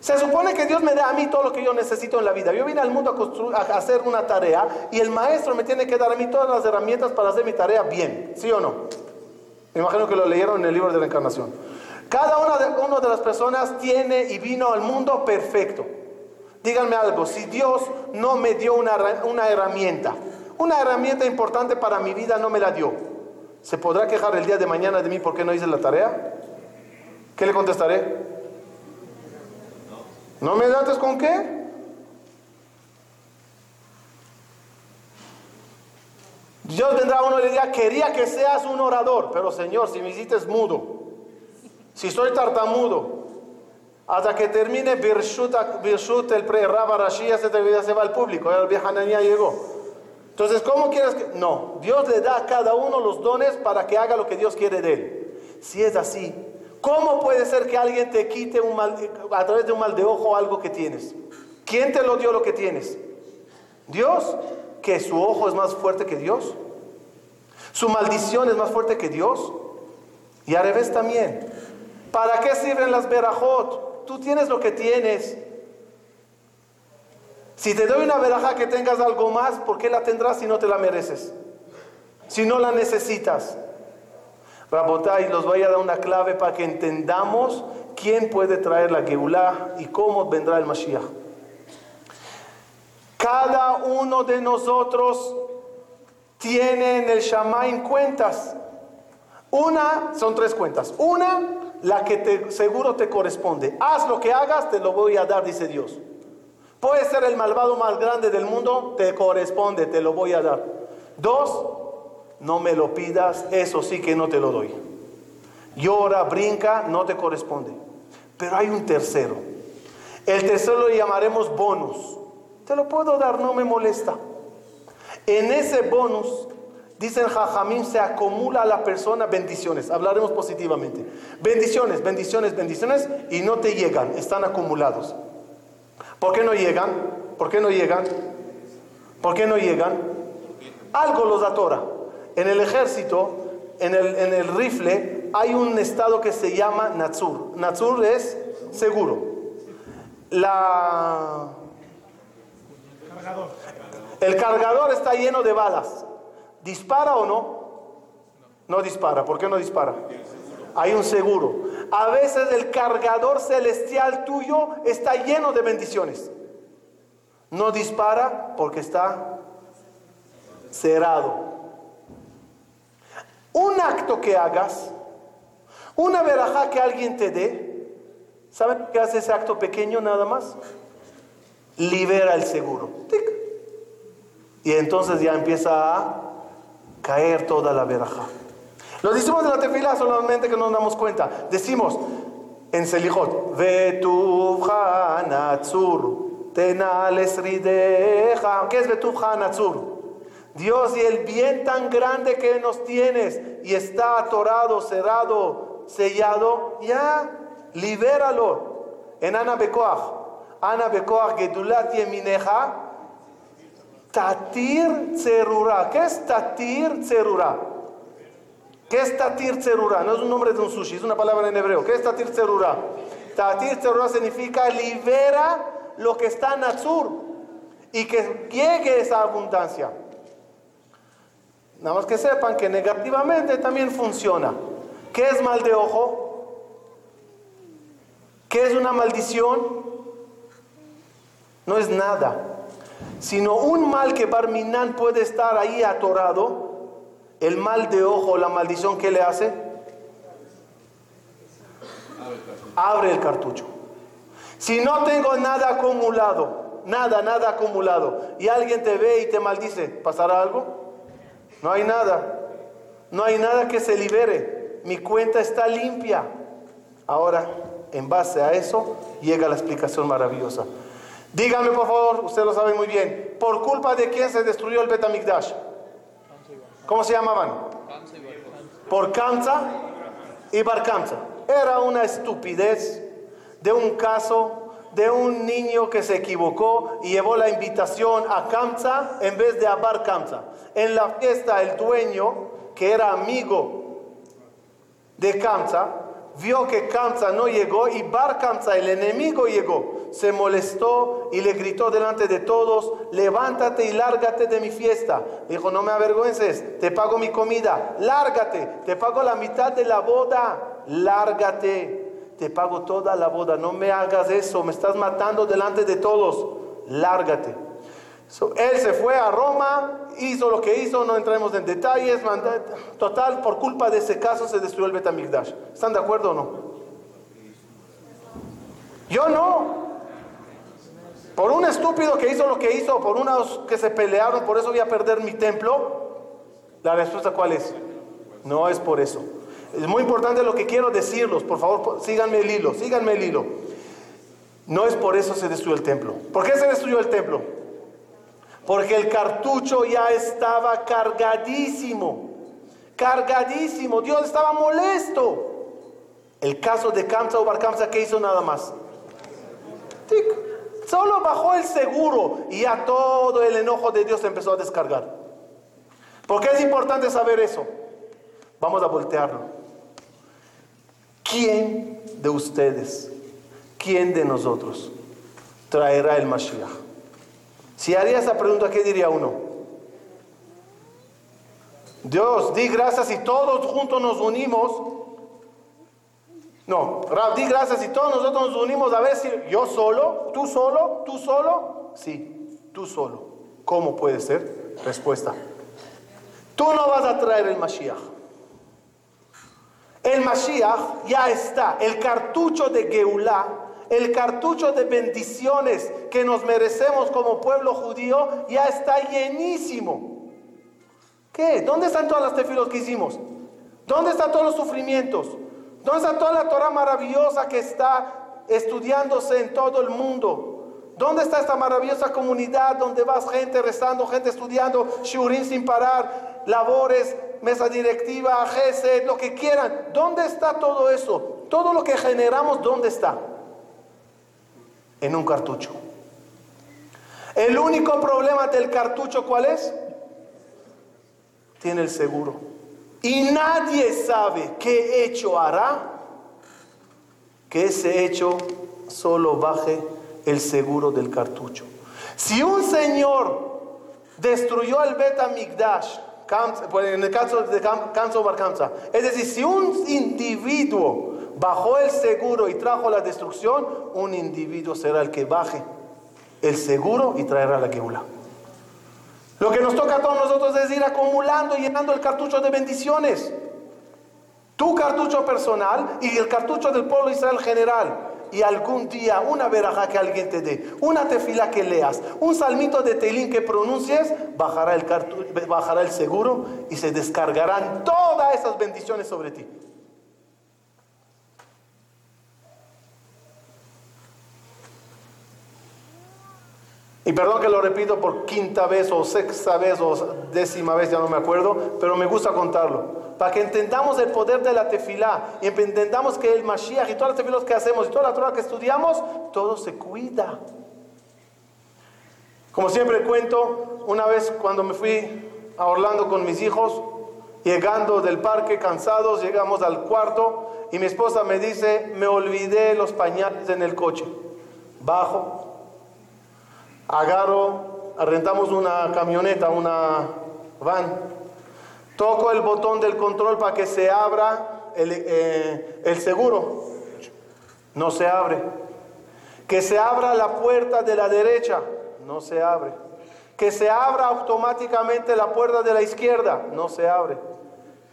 Se supone que Dios me da a mí todo lo que yo necesito en la vida. Yo vine al mundo a, a, hacer una tarea y el maestro me tiene que dar a mí todas las herramientas para hacer mi tarea bien. ¿Sí o no? Me imagino que lo leyeron en el libro de la encarnación. Cada una de, una de las personas tiene y vino al mundo perfecto. Díganme algo, si Dios no me dio una, una herramienta, una herramienta importante para mi vida no me la dio, ¿se podrá quejar el día de mañana de mí porque no hice la tarea? ¿Qué le contestaré? ¿No me dates con qué? Dios vendrá uno y le dirá, quería que seas un orador, pero Señor, si me hiciste mudo, si soy tartamudo, hasta que termine Birshut, el pre Rabba Rashi, ya se, se va al público, el viejo ya llegó. Entonces, ¿cómo quieres que.? No, Dios le da a cada uno los dones para que haga lo que Dios quiere de él. Si es así, ¿cómo puede ser que alguien te quite a través de un mal de ojo algo que tienes? ¿Quién te lo dio lo que tienes? ¿Dios? ¿Que su ojo es más fuerte que Dios? ¿Su maldición es más fuerte que Dios? Y al revés también. ¿Para qué sirven las verajot? Tú tienes lo que tienes. Si te doy una veraja que tengas algo más, ¿por qué la tendrás si no te la mereces? Si no la necesitas. Rabotai, los voy a dar una clave para que entendamos quién puede traer la Geulah y cómo vendrá el Mashiach. Cada uno de nosotros tiene en el Shamaim cuentas. Una, son tres cuentas. Una, la que te, seguro te corresponde. Haz lo que hagas, te lo voy a dar, dice Dios. Puede ser el malvado más grande del mundo, te corresponde, te lo voy a dar. Dos, no me lo pidas, eso sí que no te lo doy. Llora, brinca, no te corresponde. Pero hay un tercero. El tercero lo llamaremos bonus. Te lo puedo dar, no me molesta. En ese bonus Dicen Jajamín, se acumula a la persona bendiciones. Hablaremos positivamente. Bendiciones, bendiciones, bendiciones y no te llegan, están acumulados. ¿Por qué no llegan? ¿Por qué no llegan? ¿Por qué no llegan? Algo los atora. En el ejército, en el, en el rifle, hay un estado que se llama Natsur. Natsur es seguro. La... El cargador está lleno de balas. ¿Dispara o no? No dispara. ¿Por qué no dispara? Hay un seguro. A veces el cargador celestial tuyo está lleno de bendiciones. No dispara porque está cerrado. Un acto que hagas, una verajá que alguien te dé, ¿saben qué hace ese acto pequeño nada más? Libera el seguro. Y entonces ya empieza a caer toda la veraja. Lo decimos de la tefila solamente que no nos damos cuenta. Decimos en Selijot, Vetuvja Natsur. ¿Qué es Vetuvja Natsur? Dios y el bien tan grande que nos tienes y está atorado, cerrado, sellado, ya, libéralo. En Ana Bekoach, Ana Bekoach Gedulat Yemineja, Tatir Cerura. ¿Qué es Tatir Cerura? ¿Qué es Tatir Cerura? No es un nombre de un sushi, es una palabra en hebreo. ¿Qué es Tatir Cerura? Tatir Cerura significa libera lo que está en Azur y que llegue esa abundancia. Nada más que sepan que negativamente también funciona. ¿Qué es mal de ojo? ¿Qué es una maldición? No es nada, sino un mal que Barminan puede estar ahí atorado. El mal de ojo, la maldición, ¿qué le hace? Abre el cartucho. Si no tengo nada acumulado, nada, nada acumulado, y alguien te ve y te maldice, ¿pasará algo? No hay nada. No hay nada que se libere. Mi cuenta está limpia. Ahora, en base a eso, llega la explicación maravillosa. Díganme, por favor, ustedes lo saben muy bien, ¿por culpa de quién se destruyó el Betamigdash? ¿Cómo se llamaban? Por Kamsa y Bar Kamsa. Era una estupidez de un caso de un niño que se equivocó y llevó la invitación a Kamsa en vez de a Bar Kamsa. En la fiesta el dueño, que era amigo de Kamsa, vio que Kamsa no llegó y Bar Kamsa, el enemigo, llegó. Se molestó y le gritó delante de todos, levántate y lárgate de mi fiesta. Dijo, no me avergüences, te pago mi comida, lárgate, te pago la mitad de la boda, lárgate te pago toda la boda, no me hagas eso, me estás matando delante de todos, lárgate. él se fue a Roma, hizo lo que hizo, no entremos en detalles, total, por culpa de ese caso se destruyó el Betamigdash. ¿Están de acuerdo o no? Yo no. Por un estúpido que hizo lo que hizo, por unos que se pelearon, por eso voy a perder mi templo. La respuesta cuál es? No es por eso. Es muy importante lo que quiero decirlos. Por favor, síganme el hilo, síganme el hilo. No es por eso se destruyó el templo. ¿Por qué se destruyó el templo? Porque el cartucho ya estaba cargadísimo. Cargadísimo. Dios estaba molesto. El caso de Kamsa o Bar Kamsa, ¿qué hizo nada más? Solo bajó el seguro y ya todo el enojo de Dios empezó a descargar. ¿Por qué es importante saber eso? Vamos a voltearlo. ¿Quién de ustedes, quién de nosotros traerá el Mashiach? Si haría esa pregunta, ¿qué diría uno? Dios, di gracias y todos juntos nos unimos. No, di gracias y todos nosotros nos unimos a ver si yo solo, tú solo, tú solo. Sí, tú solo. ¿Cómo puede ser? Respuesta. Tú no vas a traer el Mashiach. El Mashiach ya está, el cartucho de Geulah, el cartucho de bendiciones que nos merecemos como pueblo judío ya está llenísimo. ¿Qué? ¿Dónde están todas las tefilos que hicimos? ¿Dónde están todos los sufrimientos? ¿Dónde está toda la Torah maravillosa que está estudiándose en todo el mundo? ¿Dónde está esta maravillosa comunidad donde vas gente rezando, gente estudiando, shurin sin parar, labores, mesa directiva, GESED, lo que quieran. ¿Dónde está todo eso? Todo lo que generamos, ¿dónde está? En un cartucho. El único problema del cartucho, ¿cuál es? Tiene el seguro. Y nadie sabe qué hecho hará que ese hecho solo baje el seguro del cartucho. Si un señor destruyó el Beta Migdash pues, en el caso de Kamsa Es decir, si un individuo bajó el seguro y trajo la destrucción, un individuo será el que baje el seguro y traerá la geula. Lo que nos toca a todos nosotros es ir acumulando y llenando el cartucho de bendiciones. Tu cartucho personal y el cartucho del pueblo Israel general y algún día una veraja que alguien te dé, una tefila que leas, un salmito de telín que pronuncies, bajará el, bajará el seguro y se descargarán todas esas bendiciones sobre ti. Y perdón que lo repito por quinta vez o sexta vez o décima vez, ya no me acuerdo, pero me gusta contarlo. Para que entendamos el poder de la tefilá y entendamos que el Mashiach y todas las tefilas que hacemos y toda la Torah que estudiamos, todo se cuida. Como siempre cuento, una vez cuando me fui a Orlando con mis hijos, llegando del parque cansados, llegamos al cuarto y mi esposa me dice, me olvidé los pañales en el coche. Bajo, agarro, rentamos una camioneta, una van, toco el botón del control para que se abra el, eh, el seguro, no se abre. Que se abra la puerta de la derecha, no se abre. Que se abra automáticamente la puerta de la izquierda, no se abre.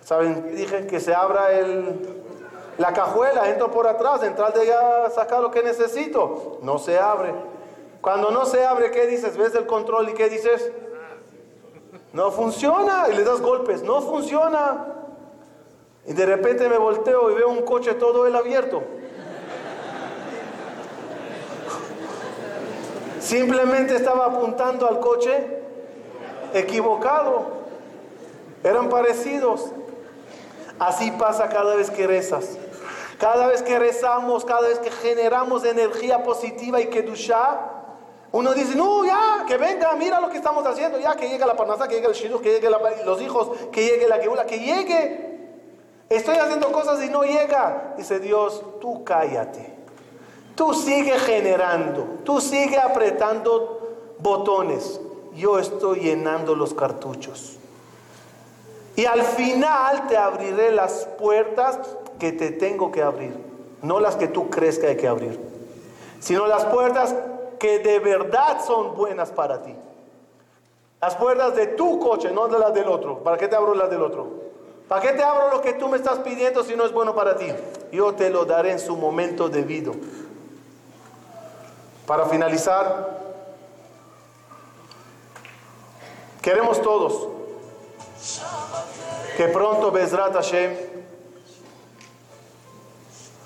¿Saben? Dije que se abra el, la cajuela, entro por atrás, entrar de allá, sacar lo que necesito. No se abre. Cuando no se abre, ¿qué dices? ¿Ves el control y qué dices? No funciona. Y le das golpes. No funciona. Y de repente me volteo y veo un coche todo el abierto. Simplemente estaba apuntando al coche equivocado. Eran parecidos. Así pasa cada vez que rezas. Cada vez que rezamos, cada vez que generamos energía positiva y que dusha, uno dice, no, ya, que venga, mira lo que estamos haciendo, ya, que llegue la parnasa, que llegue el shidu, que llegue los hijos, que llegue la geula, que llegue. Estoy haciendo cosas y no llega. Dice Dios, tú cállate. Tú sigue generando, tú sigue apretando botones. Yo estoy llenando los cartuchos. Y al final te abriré las puertas que te tengo que abrir. No las que tú crees que hay que abrir. Sino las puertas que de verdad son buenas para ti. Las puertas de tu coche, no de las del otro. ¿Para qué te abro las del otro? ¿Para qué te abro lo que tú me estás pidiendo si no es bueno para ti? Yo te lo daré en su momento debido. Para finalizar, queremos todos que pronto Bezrat Hashem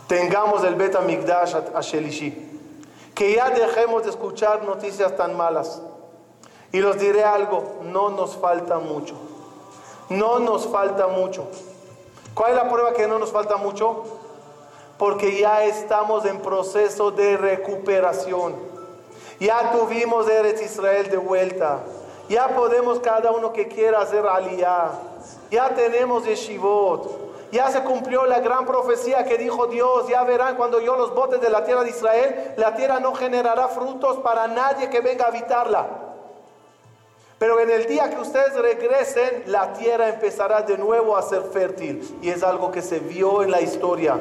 tengamos el Beta Migdash a Shelishi. Que ya dejemos de escuchar noticias tan malas. Y los diré algo, no nos falta mucho. No nos falta mucho. ¿Cuál es la prueba que no nos falta mucho? Porque ya estamos en proceso de recuperación. Ya tuvimos Eretz Israel de vuelta. Ya podemos cada uno que quiera hacer aliyah. Ya tenemos yeshivot. Ya se cumplió la gran profecía que dijo Dios. Ya verán cuando yo los botes de la tierra de Israel, la tierra no generará frutos para nadie que venga a habitarla. Pero en el día que ustedes regresen, la tierra empezará de nuevo a ser fértil. Y es algo que se vio en la historia.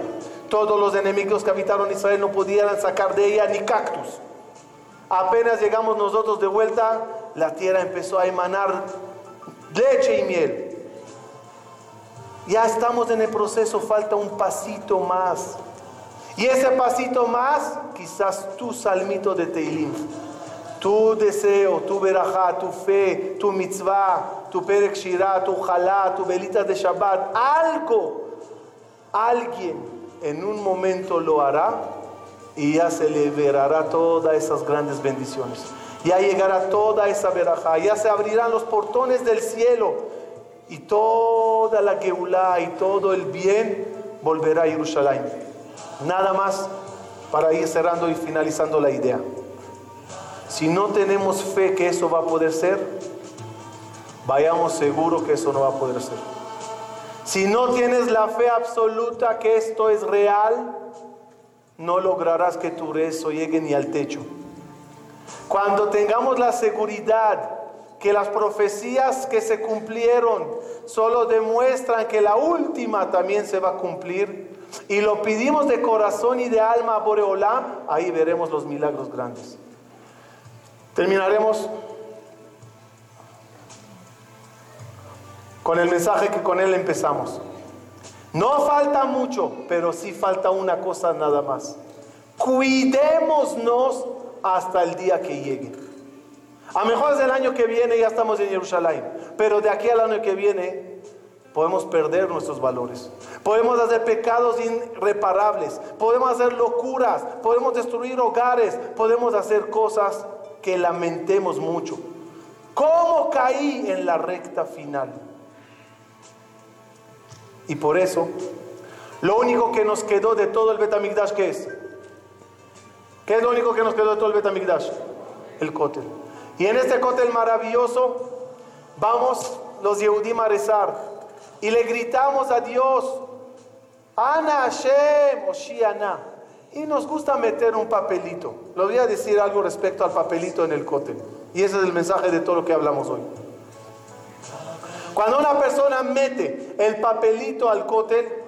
Todos los enemigos que habitaron Israel no pudieran sacar de ella ni cactus. Apenas llegamos nosotros de vuelta, la tierra empezó a emanar leche y miel. Ya estamos en el proceso, falta un pasito más. Y ese pasito más, quizás tu salmito de Teilim, tu deseo, tu verajá, tu fe, tu mitzvah, tu perek tu jalá, tu velita de Shabbat, algo, alguien en un momento lo hará y ya se liberará todas esas grandes bendiciones. Ya llegará toda esa verajá, ya se abrirán los portones del cielo y toda la Geulah y todo el bien volverá a Jerusalén. Nada más para ir cerrando y finalizando la idea. Si no tenemos fe que eso va a poder ser, vayamos seguro que eso no va a poder ser. Si no tienes la fe absoluta que esto es real, no lograrás que tu rezo llegue ni al techo. Cuando tengamos la seguridad que las profecías que se cumplieron solo demuestran que la última también se va a cumplir, y lo pedimos de corazón y de alma a Boreolam, ahí veremos los milagros grandes. Terminaremos con el mensaje que con él empezamos. No falta mucho, pero sí falta una cosa nada más. Cuidémonos hasta el día que llegue. A mejor desde el año que viene ya estamos en Jerusalén, pero de aquí al año que viene podemos perder nuestros valores. Podemos hacer pecados irreparables, podemos hacer locuras, podemos destruir hogares, podemos hacer cosas que lamentemos mucho. ¿Cómo caí en la recta final? Y por eso, lo único que nos quedó de todo el Betamigdash, ¿qué es? ¿Qué es lo único que nos quedó de todo el Betamigdash? El cótel. Y en este cótel maravilloso, vamos los Yehudim a rezar. Y le gritamos a Dios, Ana Hashem, Oshiana. Y nos gusta meter un papelito. Le voy a decir algo respecto al papelito en el cótel. Y ese es el mensaje de todo lo que hablamos hoy. Cuando una persona mete el papelito al cótel,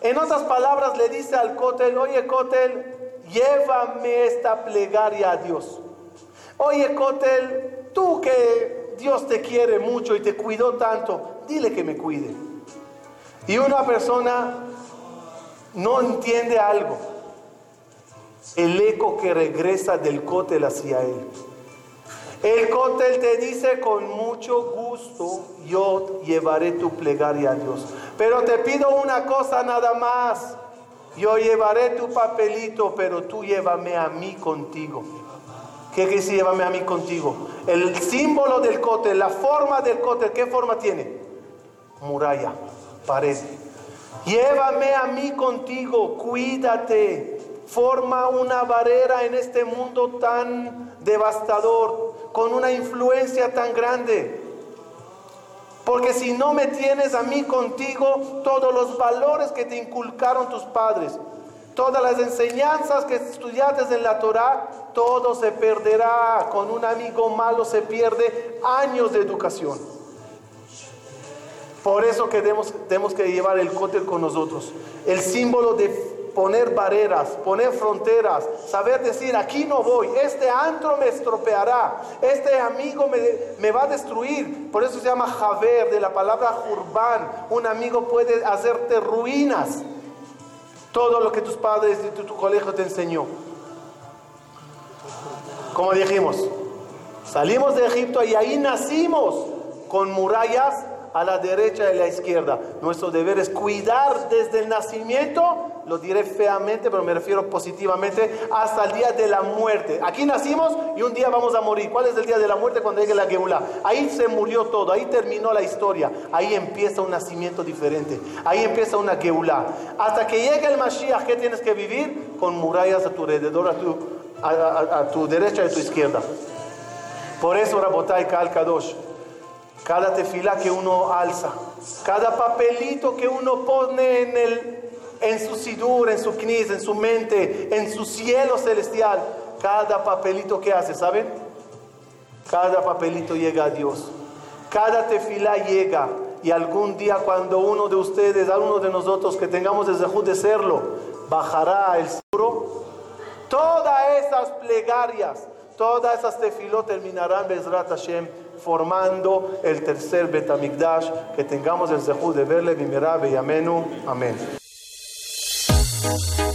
En otras palabras le dice al Cotel, oye Cotel, llévame esta plegaria a Dios. Oye Cotel, tú que Dios te quiere mucho y te cuidó tanto, dile que me cuide. Y una persona no entiende algo. El eco que regresa del Cotel hacia él. El cótel te dice con mucho gusto, yo llevaré tu plegaria a Dios. Pero te pido una cosa nada más. Yo llevaré tu papelito, pero tú llévame a mí contigo. ¿Qué quiere decir llévame a mí contigo? El símbolo del cótel, la forma del cótel, ¿qué forma tiene? Muralla, pared. Llévame a mí contigo, cuídate. Forma una barrera en este mundo tan devastador con una influencia tan grande. Porque si no me tienes a mí contigo, todos los valores que te inculcaron tus padres, todas las enseñanzas que estudiaste en la Torah, todo se perderá. Con un amigo malo se pierde años de educación. Por eso que tenemos, tenemos que llevar el cótel con nosotros. El símbolo de poner barreras, poner fronteras, saber decir, aquí no voy, este antro me estropeará, este amigo me, va a destruir. Por eso se llama Javer, de la palabra Jurban. Un amigo puede hacerte ruinas. Todo lo que tus padres y tu, colegio te enseñó. Como dijimos, salimos de Egipto y ahí nacimos con murallas a la derecha y a la izquierda. Nuestro deber es cuidar desde el nacimiento lo diré feamente, pero me refiero positivamente, hasta el día de la muerte. Aquí nacimos y un día vamos a morir. ¿Cuál es el día de la muerte? Cuando llegue la Geula. Ahí se murió todo, ahí terminó la historia. Ahí empieza un nacimiento diferente. Ahí empieza una Geula. Hasta que llegue el Mashiach, ¿qué tienes que vivir? Con murallas a tu alrededor, a tu, a, tu derecha y a tu izquierda. Por eso, Rabotai Kal Kadosh, cada tefila que uno alza, cada papelito que uno pone en el en su sidur, en su knis, en su mente, en su cielo celestial. Cada papelito que hace, ¿saben? Cada papelito llega a Dios. Cada tefila llega. Y algún día cuando uno de ustedes, alguno de nosotros que tengamos el de serlo, bajará el seguro, todas esas plegarias, todas esas tefilot terminarán Bezrat Hashem formando el tercer Betamigdash, que tengamos el zehut de verle, Bimera, y Amenu. Amén. Thank you.